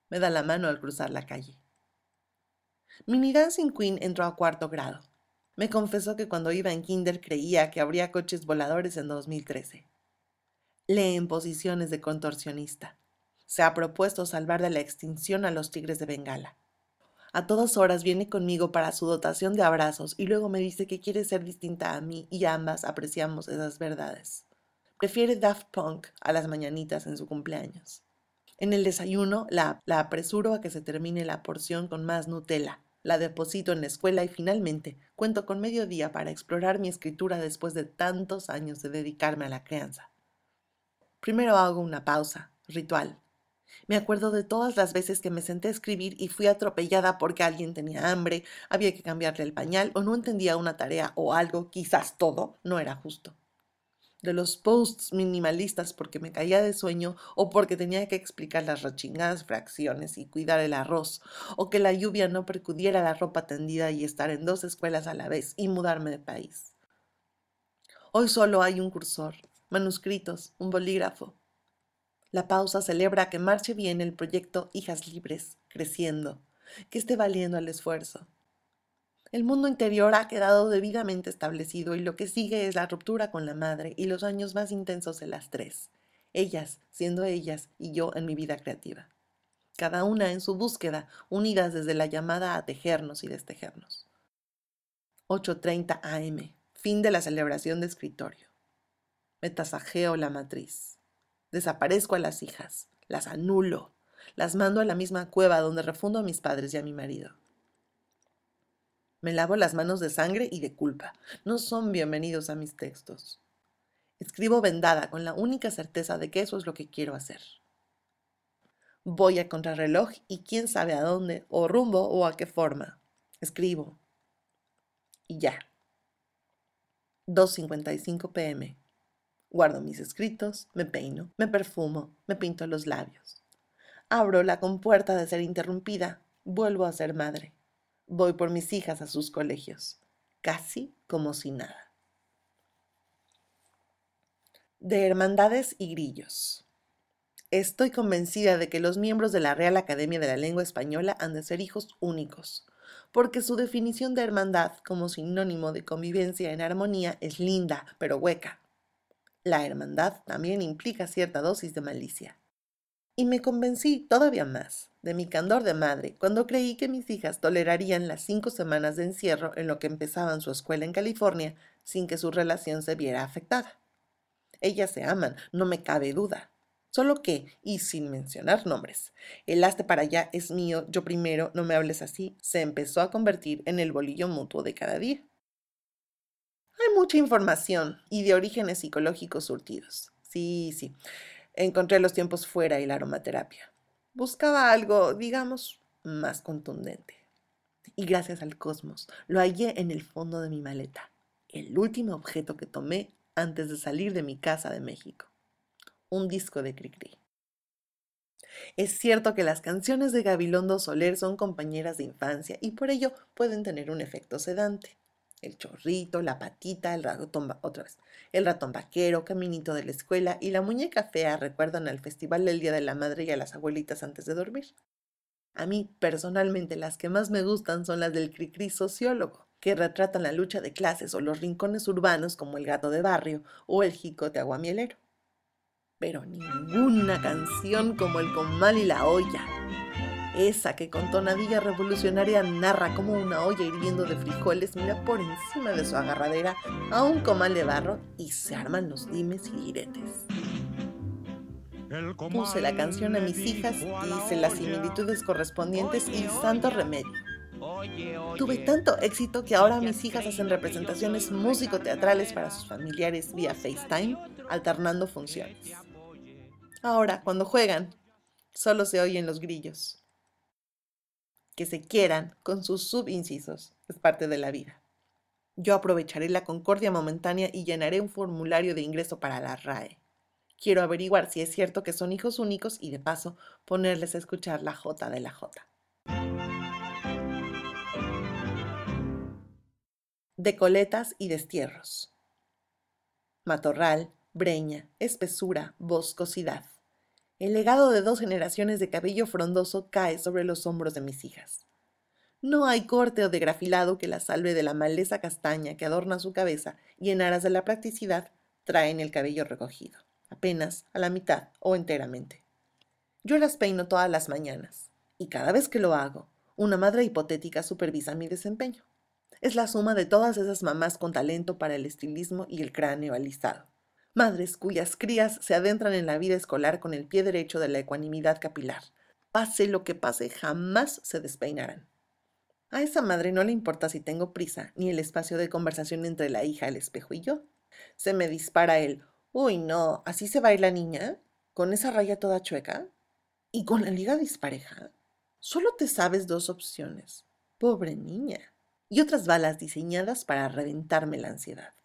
Me da la mano al cruzar la calle. Mini Dancing Queen entró a cuarto grado. Me confesó que cuando iba en kinder creía que habría coches voladores en 2013. Lee en posiciones de contorsionista. Se ha propuesto salvar de la extinción a los tigres de Bengala. A todas horas viene conmigo para su dotación de abrazos y luego me dice que quiere ser distinta a mí y ambas apreciamos esas verdades. Prefiere Daft Punk a las mañanitas en su cumpleaños. En el desayuno la, la apresuro a que se termine la porción con más Nutella, la deposito en la escuela y finalmente cuento con medio día para explorar mi escritura después de tantos años de dedicarme a la crianza. Primero hago una pausa, ritual. Me acuerdo de todas las veces que me senté a escribir y fui atropellada porque alguien tenía hambre, había que cambiarle el pañal o no entendía una tarea o algo, quizás todo, no era justo de los posts minimalistas porque me caía de sueño o porque tenía que explicar las rechingadas fracciones y cuidar el arroz, o que la lluvia no percudiera la ropa tendida y estar en dos escuelas a la vez y mudarme de país. Hoy solo hay un cursor, manuscritos, un bolígrafo. La pausa celebra que marche bien el proyecto Hijas Libres, creciendo, que esté valiendo el esfuerzo. El mundo interior ha quedado debidamente establecido y lo que sigue es la ruptura con la madre y los años más intensos de las tres, ellas siendo ellas y yo en mi vida creativa. Cada una en su búsqueda, unidas desde la llamada a tejernos y destejernos. 8.30 am, fin de la celebración de escritorio. Metasajeo la matriz. Desaparezco a las hijas, las anulo, las mando a la misma cueva donde refundo a mis padres y a mi marido. Me lavo las manos de sangre y de culpa. No son bienvenidos a mis textos. Escribo vendada con la única certeza de que eso es lo que quiero hacer. Voy a contrarreloj y quién sabe a dónde, o rumbo o a qué forma. Escribo. Y ya. 2.55 pm. Guardo mis escritos, me peino, me perfumo, me pinto los labios. Abro la compuerta de ser interrumpida, vuelvo a ser madre. Voy por mis hijas a sus colegios, casi como si nada. De Hermandades y Grillos. Estoy convencida de que los miembros de la Real Academia de la Lengua Española han de ser hijos únicos, porque su definición de hermandad como sinónimo de convivencia en armonía es linda, pero hueca. La hermandad también implica cierta dosis de malicia. Y me convencí todavía más de mi candor de madre cuando creí que mis hijas tolerarían las cinco semanas de encierro en lo que empezaban su escuela en California sin que su relación se viera afectada. Ellas se aman, no me cabe duda. Solo que, y sin mencionar nombres, el haste para allá es mío, yo primero, no me hables así, se empezó a convertir en el bolillo mutuo de cada día. Mucha información y de orígenes psicológicos surtidos. Sí, sí. Encontré los tiempos fuera y la aromaterapia. Buscaba algo, digamos, más contundente. Y gracias al cosmos, lo hallé en el fondo de mi maleta, el último objeto que tomé antes de salir de mi casa de México. Un disco de Cricri. Es cierto que las canciones de Gabilondo Soler son compañeras de infancia y por ello pueden tener un efecto sedante el chorrito, la patita, el ratón, otra vez, el ratón vaquero, caminito de la escuela y la muñeca fea recuerdan al festival del Día de la Madre y a las abuelitas antes de dormir. A mí, personalmente, las que más me gustan son las del Cricri sociólogo, que retratan la lucha de clases o los rincones urbanos como el gato de barrio o el jicote aguamielero. Pero ninguna canción como el comal y la olla, esa que con tonadilla revolucionaria narra como una olla hirviendo de frijoles mira por encima de su agarradera a un comal de barro y se arman los dimes y diretes. Puse la canción a mis hijas y hice las similitudes correspondientes y santo remedio. Tuve tanto éxito que ahora mis hijas hacen representaciones músico-teatrales para sus familiares vía FaceTime, alternando funciones. Ahora, cuando juegan, solo se oyen los grillos que se quieran con sus subincisos. Es parte de la vida. Yo aprovecharé la concordia momentánea y llenaré un formulario de ingreso para la RAE. Quiero averiguar si es cierto que son hijos únicos y de paso ponerles a escuchar la J de la J. De coletas y destierros. Matorral, breña, espesura, boscosidad. El legado de dos generaciones de cabello frondoso cae sobre los hombros de mis hijas. No hay corte o degrafilado que la salve de la maleza castaña que adorna su cabeza y en aras de la practicidad traen el cabello recogido, apenas a la mitad o enteramente. Yo las peino todas las mañanas, y cada vez que lo hago, una madre hipotética supervisa mi desempeño. Es la suma de todas esas mamás con talento para el estilismo y el cráneo alisado madres cuyas crías se adentran en la vida escolar con el pie derecho de la ecuanimidad capilar. Pase lo que pase, jamás se despeinarán. A esa madre no le importa si tengo prisa, ni el espacio de conversación entre la hija, el espejo y yo. Se me dispara el, uy, no, ¿así se va a ir la niña? ¿Con esa raya toda chueca? ¿Y con la liga dispareja? Solo te sabes dos opciones. Pobre niña. Y otras balas diseñadas para reventarme la ansiedad.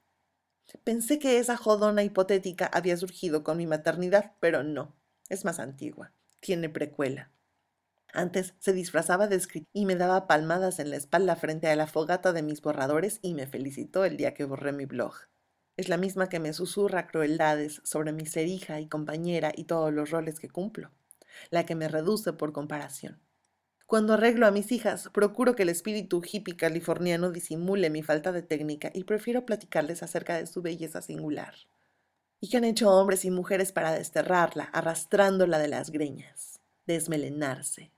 Pensé que esa jodona hipotética había surgido con mi maternidad, pero no. Es más antigua. Tiene precuela. Antes se disfrazaba de escritor y me daba palmadas en la espalda frente a la fogata de mis borradores y me felicitó el día que borré mi blog. Es la misma que me susurra crueldades sobre mi ser hija y compañera y todos los roles que cumplo, la que me reduce por comparación. Cuando arreglo a mis hijas, procuro que el espíritu hippie californiano disimule mi falta de técnica y prefiero platicarles acerca de su belleza singular. Y que han hecho hombres y mujeres para desterrarla, arrastrándola de las greñas, desmelenarse,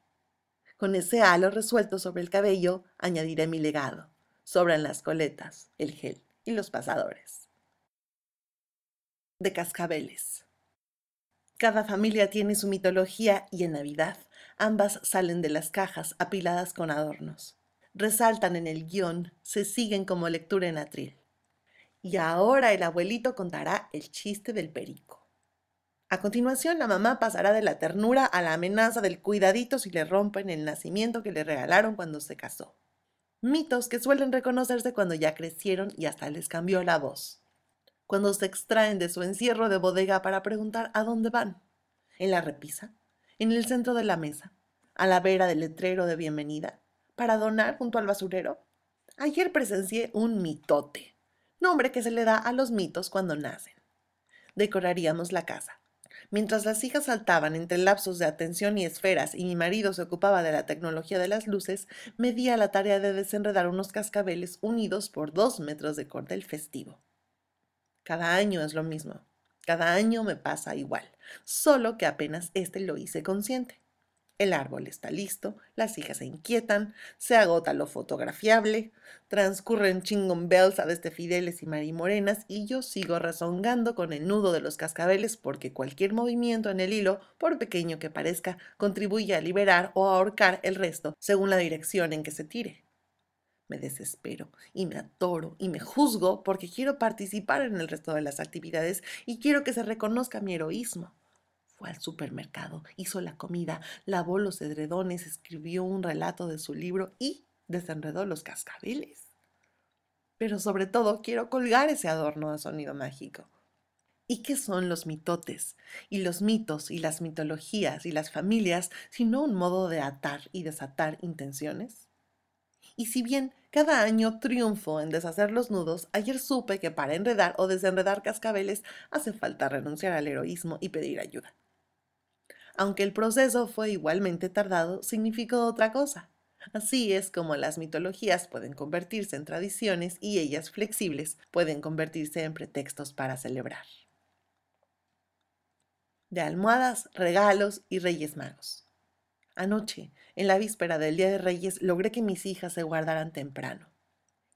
con ese halo resuelto sobre el cabello añadiré mi legado. Sobran las coletas, el gel y los pasadores. De cascabeles. Cada familia tiene su mitología y en Navidad ambas salen de las cajas apiladas con adornos. Resaltan en el guion, se siguen como lectura en atril. Y ahora el abuelito contará el chiste del perico. A continuación, la mamá pasará de la ternura a la amenaza del cuidadito si le rompen el nacimiento que le regalaron cuando se casó. Mitos que suelen reconocerse cuando ya crecieron y hasta les cambió la voz. Cuando se extraen de su encierro de bodega para preguntar a dónde van. En la repisa, en el centro de la mesa, a la vera del letrero de bienvenida, para donar junto al basurero. Ayer presencié un mitote, nombre que se le da a los mitos cuando nacen. Decoraríamos la casa Mientras las hijas saltaban entre lapsos de atención y esferas y mi marido se ocupaba de la tecnología de las luces, me di a la tarea de desenredar unos cascabeles unidos por dos metros de cordel festivo. Cada año es lo mismo. Cada año me pasa igual, solo que apenas este lo hice consciente. El árbol está listo, las hijas se inquietan, se agota lo fotografiable, transcurren chingon bells a desde fideles y marimorenas y yo sigo rezongando con el nudo de los cascabeles porque cualquier movimiento en el hilo, por pequeño que parezca, contribuye a liberar o ahorcar el resto según la dirección en que se tire. Me desespero y me atoro y me juzgo porque quiero participar en el resto de las actividades y quiero que se reconozca mi heroísmo. Fue al supermercado, hizo la comida, lavó los edredones, escribió un relato de su libro y desenredó los cascabeles. Pero sobre todo quiero colgar ese adorno de sonido mágico. ¿Y qué son los mitotes? Y los mitos y las mitologías y las familias, sino un modo de atar y desatar intenciones? Y si bien cada año triunfo en deshacer los nudos, ayer supe que para enredar o desenredar cascabeles hace falta renunciar al heroísmo y pedir ayuda aunque el proceso fue igualmente tardado, significó otra cosa. Así es como las mitologías pueden convertirse en tradiciones y ellas flexibles pueden convertirse en pretextos para celebrar. De almohadas, regalos y reyes magos. Anoche, en la víspera del Día de Reyes, logré que mis hijas se guardaran temprano.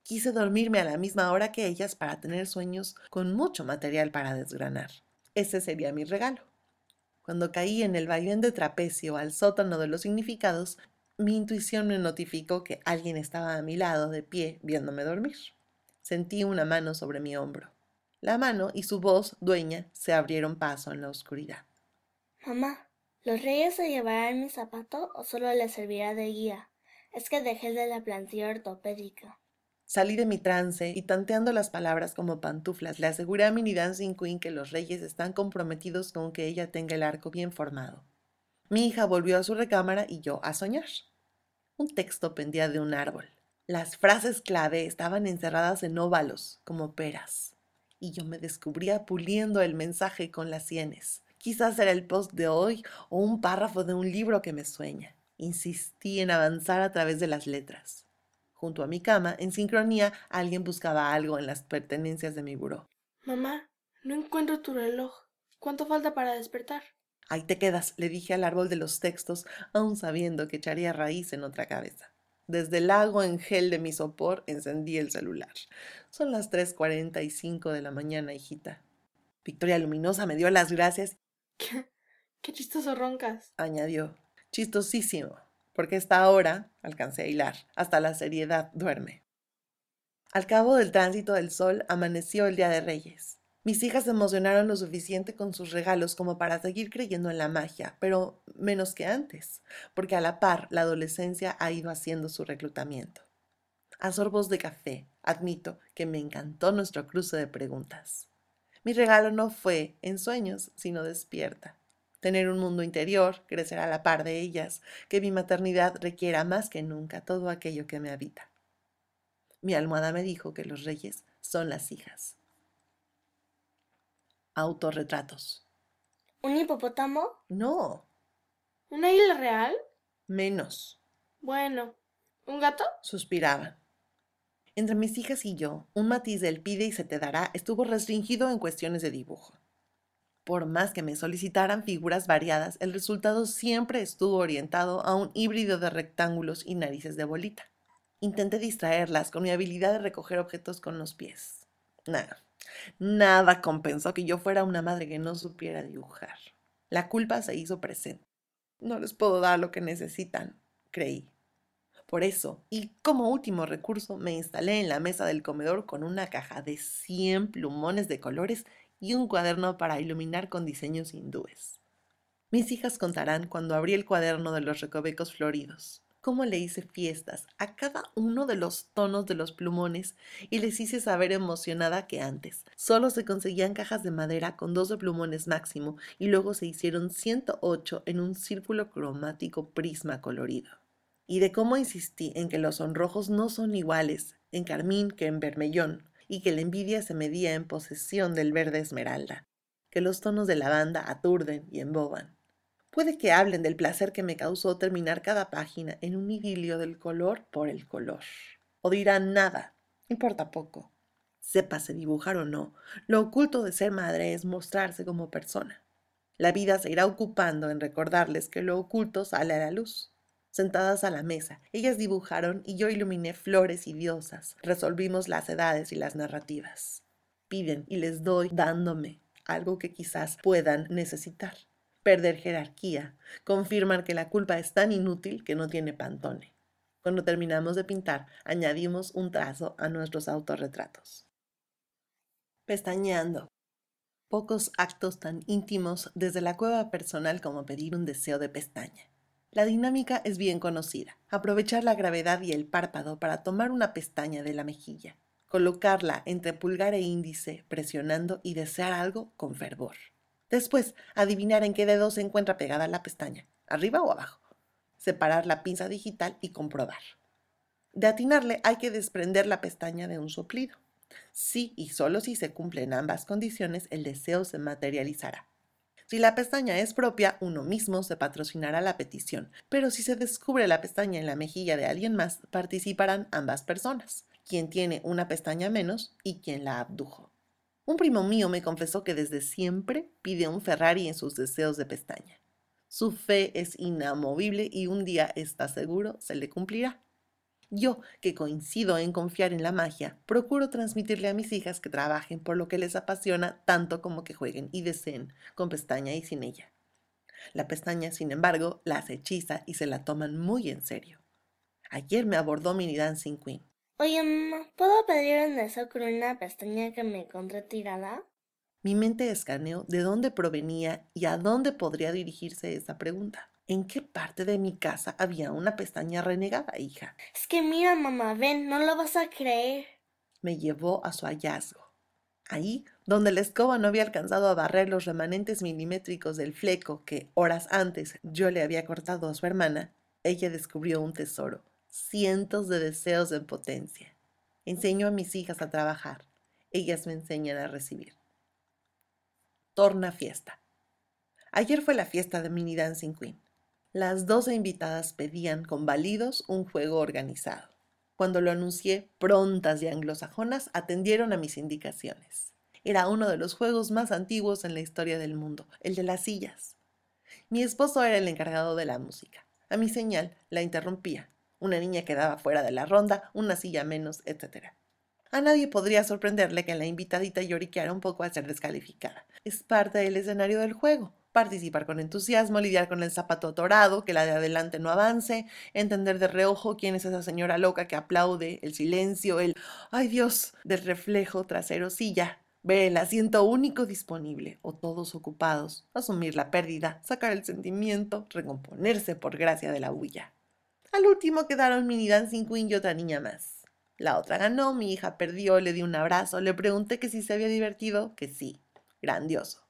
Quise dormirme a la misma hora que ellas para tener sueños con mucho material para desgranar. Ese sería mi regalo. Cuando caí en el vaivén de trapecio al sótano de los significados, mi intuición me notificó que alguien estaba a mi lado de pie viéndome dormir. Sentí una mano sobre mi hombro. La mano y su voz, dueña, se abrieron paso en la oscuridad. Mamá, ¿los reyes se llevarán mi zapato o solo les servirá de guía? Es que dejé de la plantilla ortopédica. Salí de mi trance y tanteando las palabras como pantuflas, le aseguré a Mini Dancing Queen que los reyes están comprometidos con que ella tenga el arco bien formado. Mi hija volvió a su recámara y yo a soñar. Un texto pendía de un árbol. Las frases clave estaban encerradas en óvalos, como peras. Y yo me descubría puliendo el mensaje con las sienes. Quizás era el post de hoy o un párrafo de un libro que me sueña. Insistí en avanzar a través de las letras. Junto a mi cama, en sincronía, alguien buscaba algo en las pertenencias de mi buró. Mamá, no encuentro tu reloj. ¿Cuánto falta para despertar? Ahí te quedas, le dije al árbol de los textos, aún sabiendo que echaría raíz en otra cabeza. Desde el lago en gel de mi sopor encendí el celular. Son las 3.45 de la mañana, hijita. Victoria Luminosa me dio las gracias. ¿Qué? Qué chistoso roncas. Añadió. Chistosísimo. porque esta hora, alcancé a hilar, hasta la seriedad duerme. Al cabo del tránsito del sol amaneció el Día de Reyes. Mis hijas se emocionaron lo suficiente con sus regalos como para seguir creyendo en la magia, pero menos que antes, porque a la par la adolescencia ha ido haciendo su reclutamiento. A sorbos de café, admito que me encantó nuestro cruce de preguntas. Mi regalo no fue en sueños, sino despierta. Tener un mundo interior, crecer a la par de ellas, que mi maternidad requiera más que nunca todo aquello que me habita. Mi almohada me dijo que los reyes son las hijas. Autorretratos. ¿Un hipopótamo? No. ¿Una isla real? Menos. Bueno. ¿Un gato? Suspiraban. Entre mis hijas y yo, un matiz del pide y se te dará estuvo restringido en cuestiones de dibujo. Por más que me solicitaran figuras variadas, el resultado siempre estuvo orientado a un híbrido de rectángulos y narices de bolita. Intenté distraerlas con mi habilidad de recoger objetos con los pies. Nada, nada compensó que yo fuera una madre que no supiera dibujar. La culpa se hizo presente. No les puedo dar lo que necesitan, creí. Por eso, y como último recurso, me instalé en la mesa del comedor con una caja de 100 plumones de colores y un cuaderno para iluminar con diseños hindúes. Mis hijas contarán cuando abrí el cuaderno de los recovecos floridos, cómo le hice fiestas a cada uno de los tonos de los plumones y les hice saber emocionada que antes solo se conseguían cajas de madera con 12 plumones máximo y luego se hicieron 108 en un círculo cromático prisma colorido y de cómo insistí en que los sonrojos no son iguales en carmín que en vermellón, y que la envidia se medía en posesión del verde esmeralda, que los tonos de lavanda aturden y emboban. Puede que hablen del placer que me causó terminar cada página en un idilio del color por el color. O dirán nada, importa poco. Sépase dibujar o no, lo oculto de ser madre es mostrarse como persona. La vida se irá ocupando en recordarles que lo oculto sale a la luz. Sentadas a la mesa, ellas dibujaron y yo iluminé flores y diosas. Resolvimos las edades y las narrativas. Piden y les doy dándome algo que quizás puedan necesitar. Perder jerarquía. Confirman que la culpa es tan inútil que no tiene pantone. Cuando terminamos de pintar, añadimos un trazo a nuestros autorretratos. Pestañeando. Pocos actos tan íntimos desde la cueva personal como pedir un deseo de pestaña. La dinámica es bien conocida. Aprovechar la gravedad y el párpado para tomar una pestaña de la mejilla. Colocarla entre pulgar e índice, presionando y desear algo con fervor. Después, adivinar en qué dedo se encuentra pegada la pestaña, arriba o abajo. Separar la pinza digital y comprobar. De atinarle hay que desprender la pestaña de un soplido. Si y solo si se cumplen ambas condiciones, el deseo se materializará. Si la pestaña es propia, uno mismo se patrocinará la petición, pero si se descubre la pestaña en la mejilla de alguien más, participarán ambas personas, quien tiene una pestaña menos y quien la abdujo. Un primo mío me confesó que desde siempre pide un Ferrari en sus deseos de pestaña. Su fe es inamovible y un día está seguro se le cumplirá. Yo, que coincido en confiar en la magia, procuro transmitirle a mis hijas que trabajen por lo que les apasiona tanto como que jueguen y deseen, con pestaña y sin ella. La pestaña, sin embargo, las hechiza y se la toman muy en serio. Ayer me abordó Mini Dancing Queen. Oye, mamá, ¿puedo pedir un deseo con una pestaña que me encontré tirada? Mi mente escaneó de dónde provenía y a dónde podría dirigirse esa pregunta. ¿En qué parte de mi casa había una pestaña renegada, hija? Es que mira, mamá, ven, no lo vas a creer. Me llevó a su hallazgo. Ahí, donde la escoba no había alcanzado a barrer los remanentes milimétricos del fleco que horas antes yo le había cortado a su hermana, ella descubrió un tesoro, cientos de deseos en potencia. Enseño a mis hijas a trabajar, ellas me enseñan a recibir. Torna fiesta. Ayer fue la fiesta de Mini Dancing Queen. Las doce invitadas pedían con validos un juego organizado. Cuando lo anuncié, prontas y anglosajonas atendieron a mis indicaciones. Era uno de los juegos más antiguos en la historia del mundo, el de las sillas. Mi esposo era el encargado de la música. A mi señal la interrumpía. Una niña quedaba fuera de la ronda, una silla menos, etc. A nadie podría sorprenderle que la invitadita lloriqueara un poco al ser descalificada. Es parte del escenario del juego. Participar con entusiasmo, lidiar con el zapato atorado, que la de adelante no avance, entender de reojo quién es esa señora loca que aplaude, el silencio, el ¡ay Dios! del reflejo trasero silla, ver el asiento único disponible o todos ocupados, asumir la pérdida, sacar el sentimiento, recomponerse por gracia de la huya. Al último quedaron Mini Dancing Queen y otra niña más. La otra ganó, mi hija perdió, le di un abrazo, le pregunté que si se había divertido, que sí. Grandioso.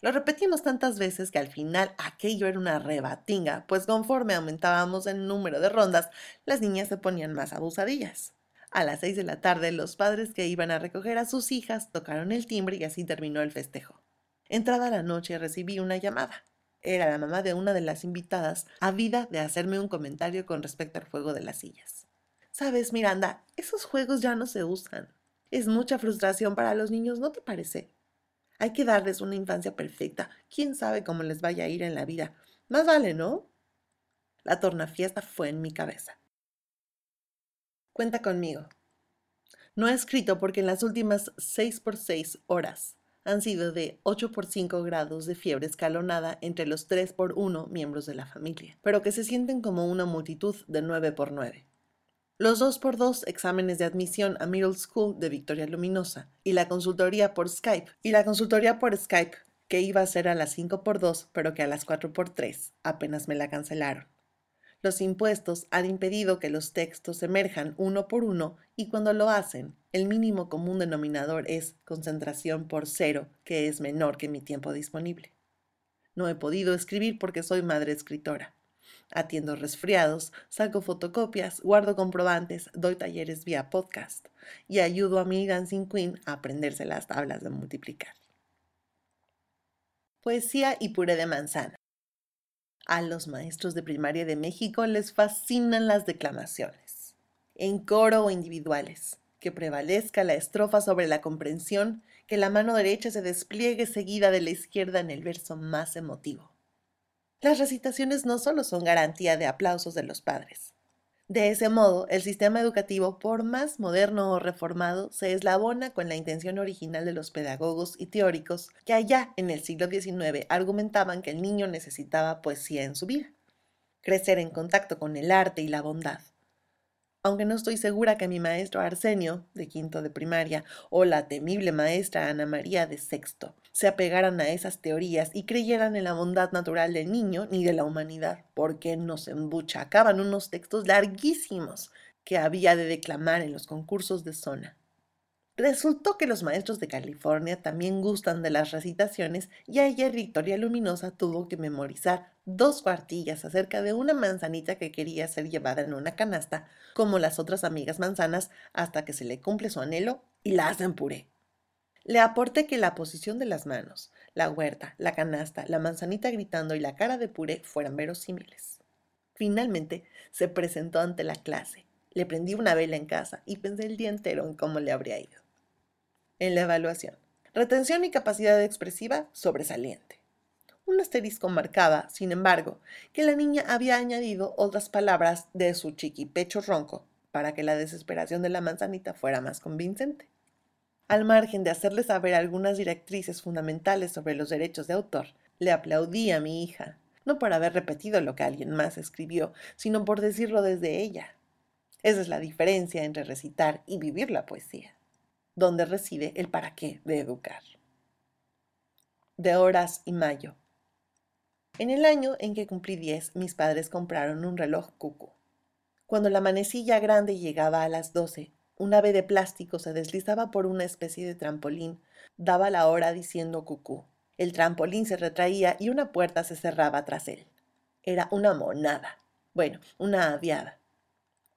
Lo repetimos tantas veces que al final aquello era una rebatinga, pues conforme aumentábamos el número de rondas, las niñas se ponían más abusadillas. A las seis de la tarde, los padres que iban a recoger a sus hijas tocaron el timbre y así terminó el festejo. Entrada la noche recibí una llamada. Era la mamá de una de las invitadas, avida de hacerme un comentario con respecto al juego de las sillas. Sabes, Miranda, esos juegos ya no se usan. Es mucha frustración para los niños, ¿no te parece? Hay que darles una infancia perfecta. ¿Quién sabe cómo les vaya a ir en la vida? Más vale, ¿no? La tornafiesta fue en mi cabeza. Cuenta conmigo. No he escrito porque en las últimas 6 por 6 horas han sido de 8 por 5 grados de fiebre escalonada entre los 3 por 1 miembros de la familia, pero que se sienten como una multitud de 9 por 9 los dos por dos exámenes de admisión a Middle School de Victoria Luminosa y la consultoría por Skype y la consultoría por Skype que iba a ser a las 5 por 2 pero que a las 4 por 3 apenas me la cancelaron. Los impuestos han impedido que los textos emerjan uno por uno y cuando lo hacen, el mínimo común denominador es concentración por cero, que es menor que mi tiempo disponible. No he podido escribir porque soy madre escritora. Atiendo resfriados, saco fotocopias, guardo comprobantes, doy talleres vía podcast y ayudo a mi Dancing Queen a aprenderse las tablas de multiplicar. Poesía y puré de manzana. A los maestros de primaria de México les fascinan las declamaciones, en coro o individuales, que prevalezca la estrofa sobre la comprensión, que la mano derecha se despliegue seguida de la izquierda en el verso más emotivo. Las recitaciones no solo son garantía de aplausos de los padres. De ese modo, el sistema educativo, por más moderno o reformado, se eslabona con la intención original de los pedagogos y teóricos que allá en el siglo XIX argumentaban que el niño necesitaba poesía en su vida, crecer en contacto con el arte y la bondad, aunque no estoy segura que mi maestro Arsenio, de quinto de primaria, o la temible maestra Ana María de sexto, se apegaran a esas teorías y creyeran en la bondad natural del niño ni de la humanidad, porque nos embuchacaban unos textos larguísimos que había de declamar en los concursos de zona. Resultó que los maestros de California también gustan de las recitaciones y ayer Victoria Luminosa tuvo que memorizar dos cuartillas acerca de una manzanita que quería ser llevada en una canasta, como las otras amigas manzanas, hasta que se le cumple su anhelo y la hacen puré. Le aporté que la posición de las manos, la huerta, la canasta, la manzanita gritando y la cara de puré fueran verosímiles. Finalmente se presentó ante la clase. Le prendí una vela en casa y pensé el día entero en cómo le habría ido en la evaluación. Retención y capacidad expresiva sobresaliente. Un asterisco marcaba, sin embargo, que la niña había añadido otras palabras de su chiquipecho ronco para que la desesperación de la manzanita fuera más convincente. Al margen de hacerle saber algunas directrices fundamentales sobre los derechos de autor, le aplaudí a mi hija, no por haber repetido lo que alguien más escribió, sino por decirlo desde ella. Esa es la diferencia entre recitar y vivir la poesía donde reside el para qué de educar. De Horas y Mayo. En el año en que cumplí 10, mis padres compraron un reloj cuco. Cuando la manecilla grande llegaba a las 12, un ave de plástico se deslizaba por una especie de trampolín, daba la hora diciendo cucú. El trampolín se retraía y una puerta se cerraba tras él. Era una monada. Bueno, una aviada.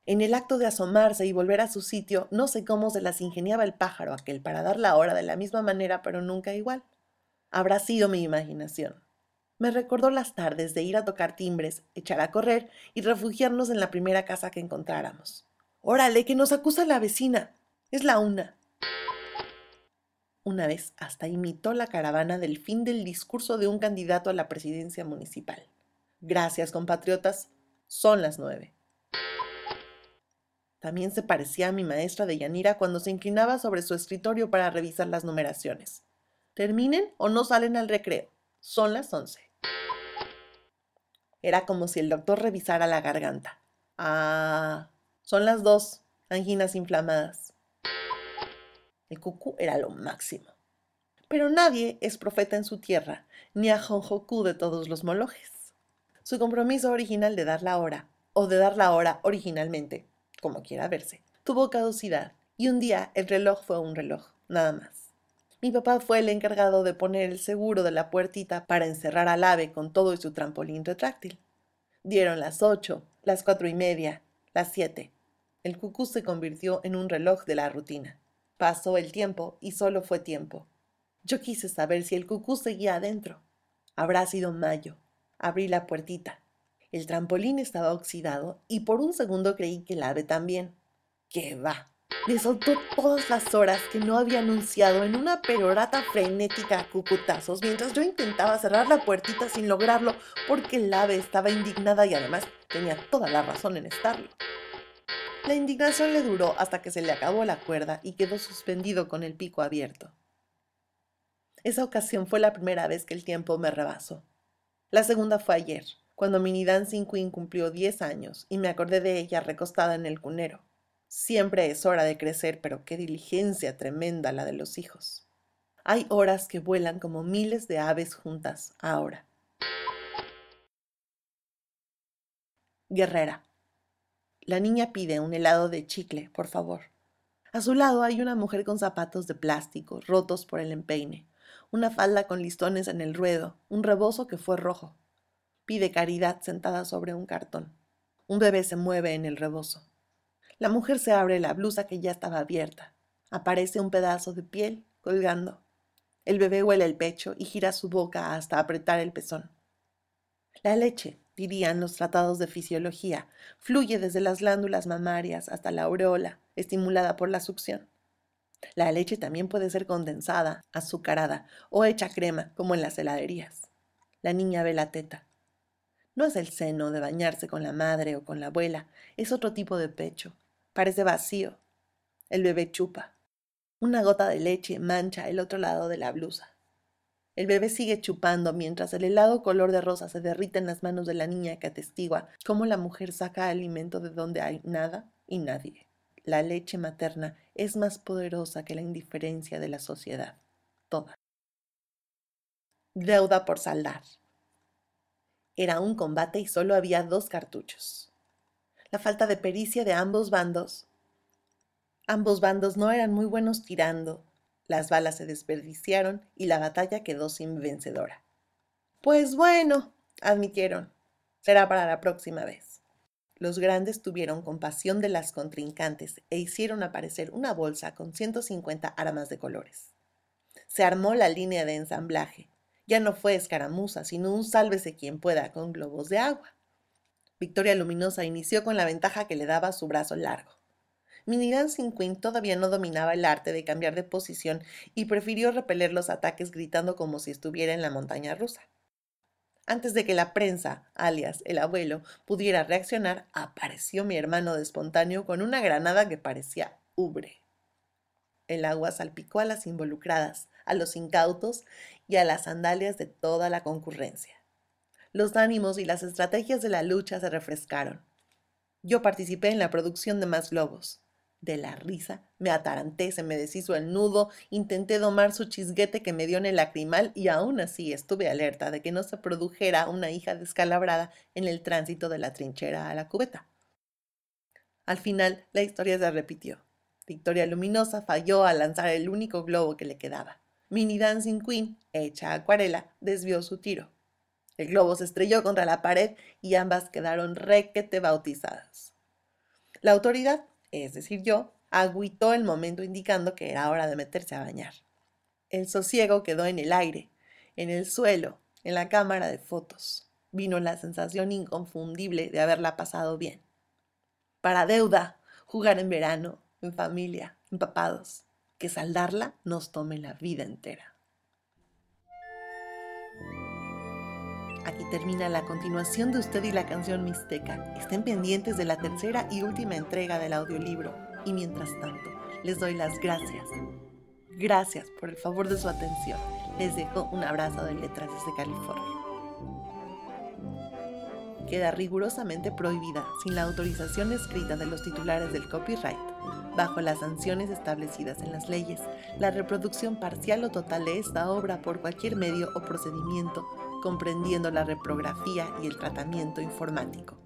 En el acto de asomarse y volver a su sitio, no sé cómo se las ingeniaba el pájaro aquel para dar la hora de la misma manera, pero nunca igual. Habrá sido mi imaginación. Me recordó las tardes de ir a tocar timbres, echar a correr y refugiarnos en la primera casa que encontráramos. Órale, que nos acusa la vecina. Es la una. Una vez hasta imitó la caravana del fin del discurso de un candidato a la presidencia municipal. Gracias, compatriotas. Son las nueve. También se parecía a mi maestra de Yanira cuando se inclinaba sobre su escritorio para revisar las numeraciones. Terminen o no salen al recreo. Son las once. Era como si el doctor revisara la garganta. Ah, son las dos. Anginas inflamadas. El cucú era lo máximo. Pero nadie es profeta en su tierra, ni a Honjoku de todos los molojes. Su compromiso original de dar la hora, o de dar la hora originalmente, como quiera verse, tuvo caducidad, y un día el reloj fue un reloj, nada más. Mi papá fue el encargado de poner el seguro de la puertita para encerrar al ave con todo su trampolín retráctil. Dieron las ocho, las cuatro y media, las siete. El cucú se convirtió en un reloj de la rutina. Pasó el tiempo y solo fue tiempo. Yo quise saber si el cucú seguía adentro. Habrá sido mayo. Abrí la puertita. El trampolín estaba oxidado y por un segundo creí que el ave también. ¡Qué va! Le soltó todas las horas que no había anunciado en una perorata frenética a cucutazos mientras yo intentaba cerrar la puertita sin lograrlo porque el ave estaba indignada y además tenía toda la razón en estarlo. La indignación le duró hasta que se le acabó la cuerda y quedó suspendido con el pico abierto. Esa ocasión fue la primera vez que el tiempo me rebasó. La segunda fue ayer, cuando Mini Dancing Queen cumplió 10 años y me acordé de ella recostada en el cunero. Siempre es hora de crecer, pero qué diligencia tremenda la de los hijos. Hay horas que vuelan como miles de aves juntas ahora. Guerrera. La niña pide un helado de chicle, por favor. A su lado hay una mujer con zapatos de plástico, rotos por el empeine, una falda con listones en el ruedo, un rebozo que fue rojo. Pide caridad sentada sobre un cartón. Un bebé se mueve en el rebozo. La mujer se abre la blusa que ya estaba abierta. Aparece un pedazo de piel colgando. El bebé huele el pecho y gira su boca hasta apretar el pezón. La leche, dirían los tratados de fisiología, fluye desde las glándulas mamarias hasta la aureola, estimulada por la succión. La leche también puede ser condensada, azucarada o hecha crema, como en las heladerías. La niña ve la teta. No es el seno de bañarse con la madre o con la abuela, es otro tipo de pecho, Parece vacío. El bebé chupa. Una gota de leche mancha el otro lado de la blusa. El bebé sigue chupando mientras el helado color de rosa se derrite en las manos de la niña que atestigua cómo la mujer saca alimento de donde hay nada y nadie. La leche materna es más poderosa que la indiferencia de la sociedad. Toda. Deuda por saldar. Era un combate y solo había dos cartuchos la falta de pericia de ambos bandos. Ambos bandos no eran muy buenos tirando, las balas se desperdiciaron y la batalla quedó sin vencedora. Pues bueno, admitieron, será para la próxima vez. Los grandes tuvieron compasión de las contrincantes e hicieron aparecer una bolsa con 150 armas de colores. Se armó la línea de ensamblaje. Ya no fue escaramuza, sino un sálvese quien pueda con globos de agua. Victoria Luminosa inició con la ventaja que le daba su brazo largo. Minnie Dancing Queen todavía no dominaba el arte de cambiar de posición y prefirió repeler los ataques gritando como si estuviera en la montaña rusa. Antes de que la prensa, alias el abuelo, pudiera reaccionar, apareció mi hermano de espontáneo con una granada que parecía ubre. El agua salpicó a las involucradas, a los incautos y a las sandalias de toda la concurrencia los ánimos y las estrategias de la lucha se refrescaron. Yo participé en la producción de más globos. De la risa, me ataranté, se me deshizo el nudo, intenté domar su chisguete que me dio en el lacrimal y aún así estuve alerta de que no se produjera una hija descalabrada en el tránsito de la trinchera a la cubeta. Al final, la historia se repitió. Victoria Luminosa falló al lanzar el único globo que le quedaba. Mini Dancing Queen, hecha acuarela, desvió su tiro. El globo se estrelló contra la pared y ambas quedaron requete bautizadas. La autoridad, es decir yo, agüitó el momento indicando que era hora de meterse a bañar. El sosiego quedó en el aire, en el suelo, en la cámara de fotos. Vino la sensación inconfundible de haberla pasado bien. Para deuda, jugar en verano, en familia, empapados. Que saldarla nos tome la vida entera. Aquí termina la continuación de Usted y la canción Mixteca. Estén pendientes de la tercera y última entrega del audiolibro. Y mientras tanto, les doy las gracias Gracias por el favor de su atención. Les dejo un abrazo de letras desde California. Queda rigurosamente prohibida, sin la autorización escrita de los titulares del copyright, bajo las sanciones establecidas en las leyes, la reproducción parcial o total de esta obra por cualquier medio o procedimiento, comprendiendo la reprografía y el tratamiento informático.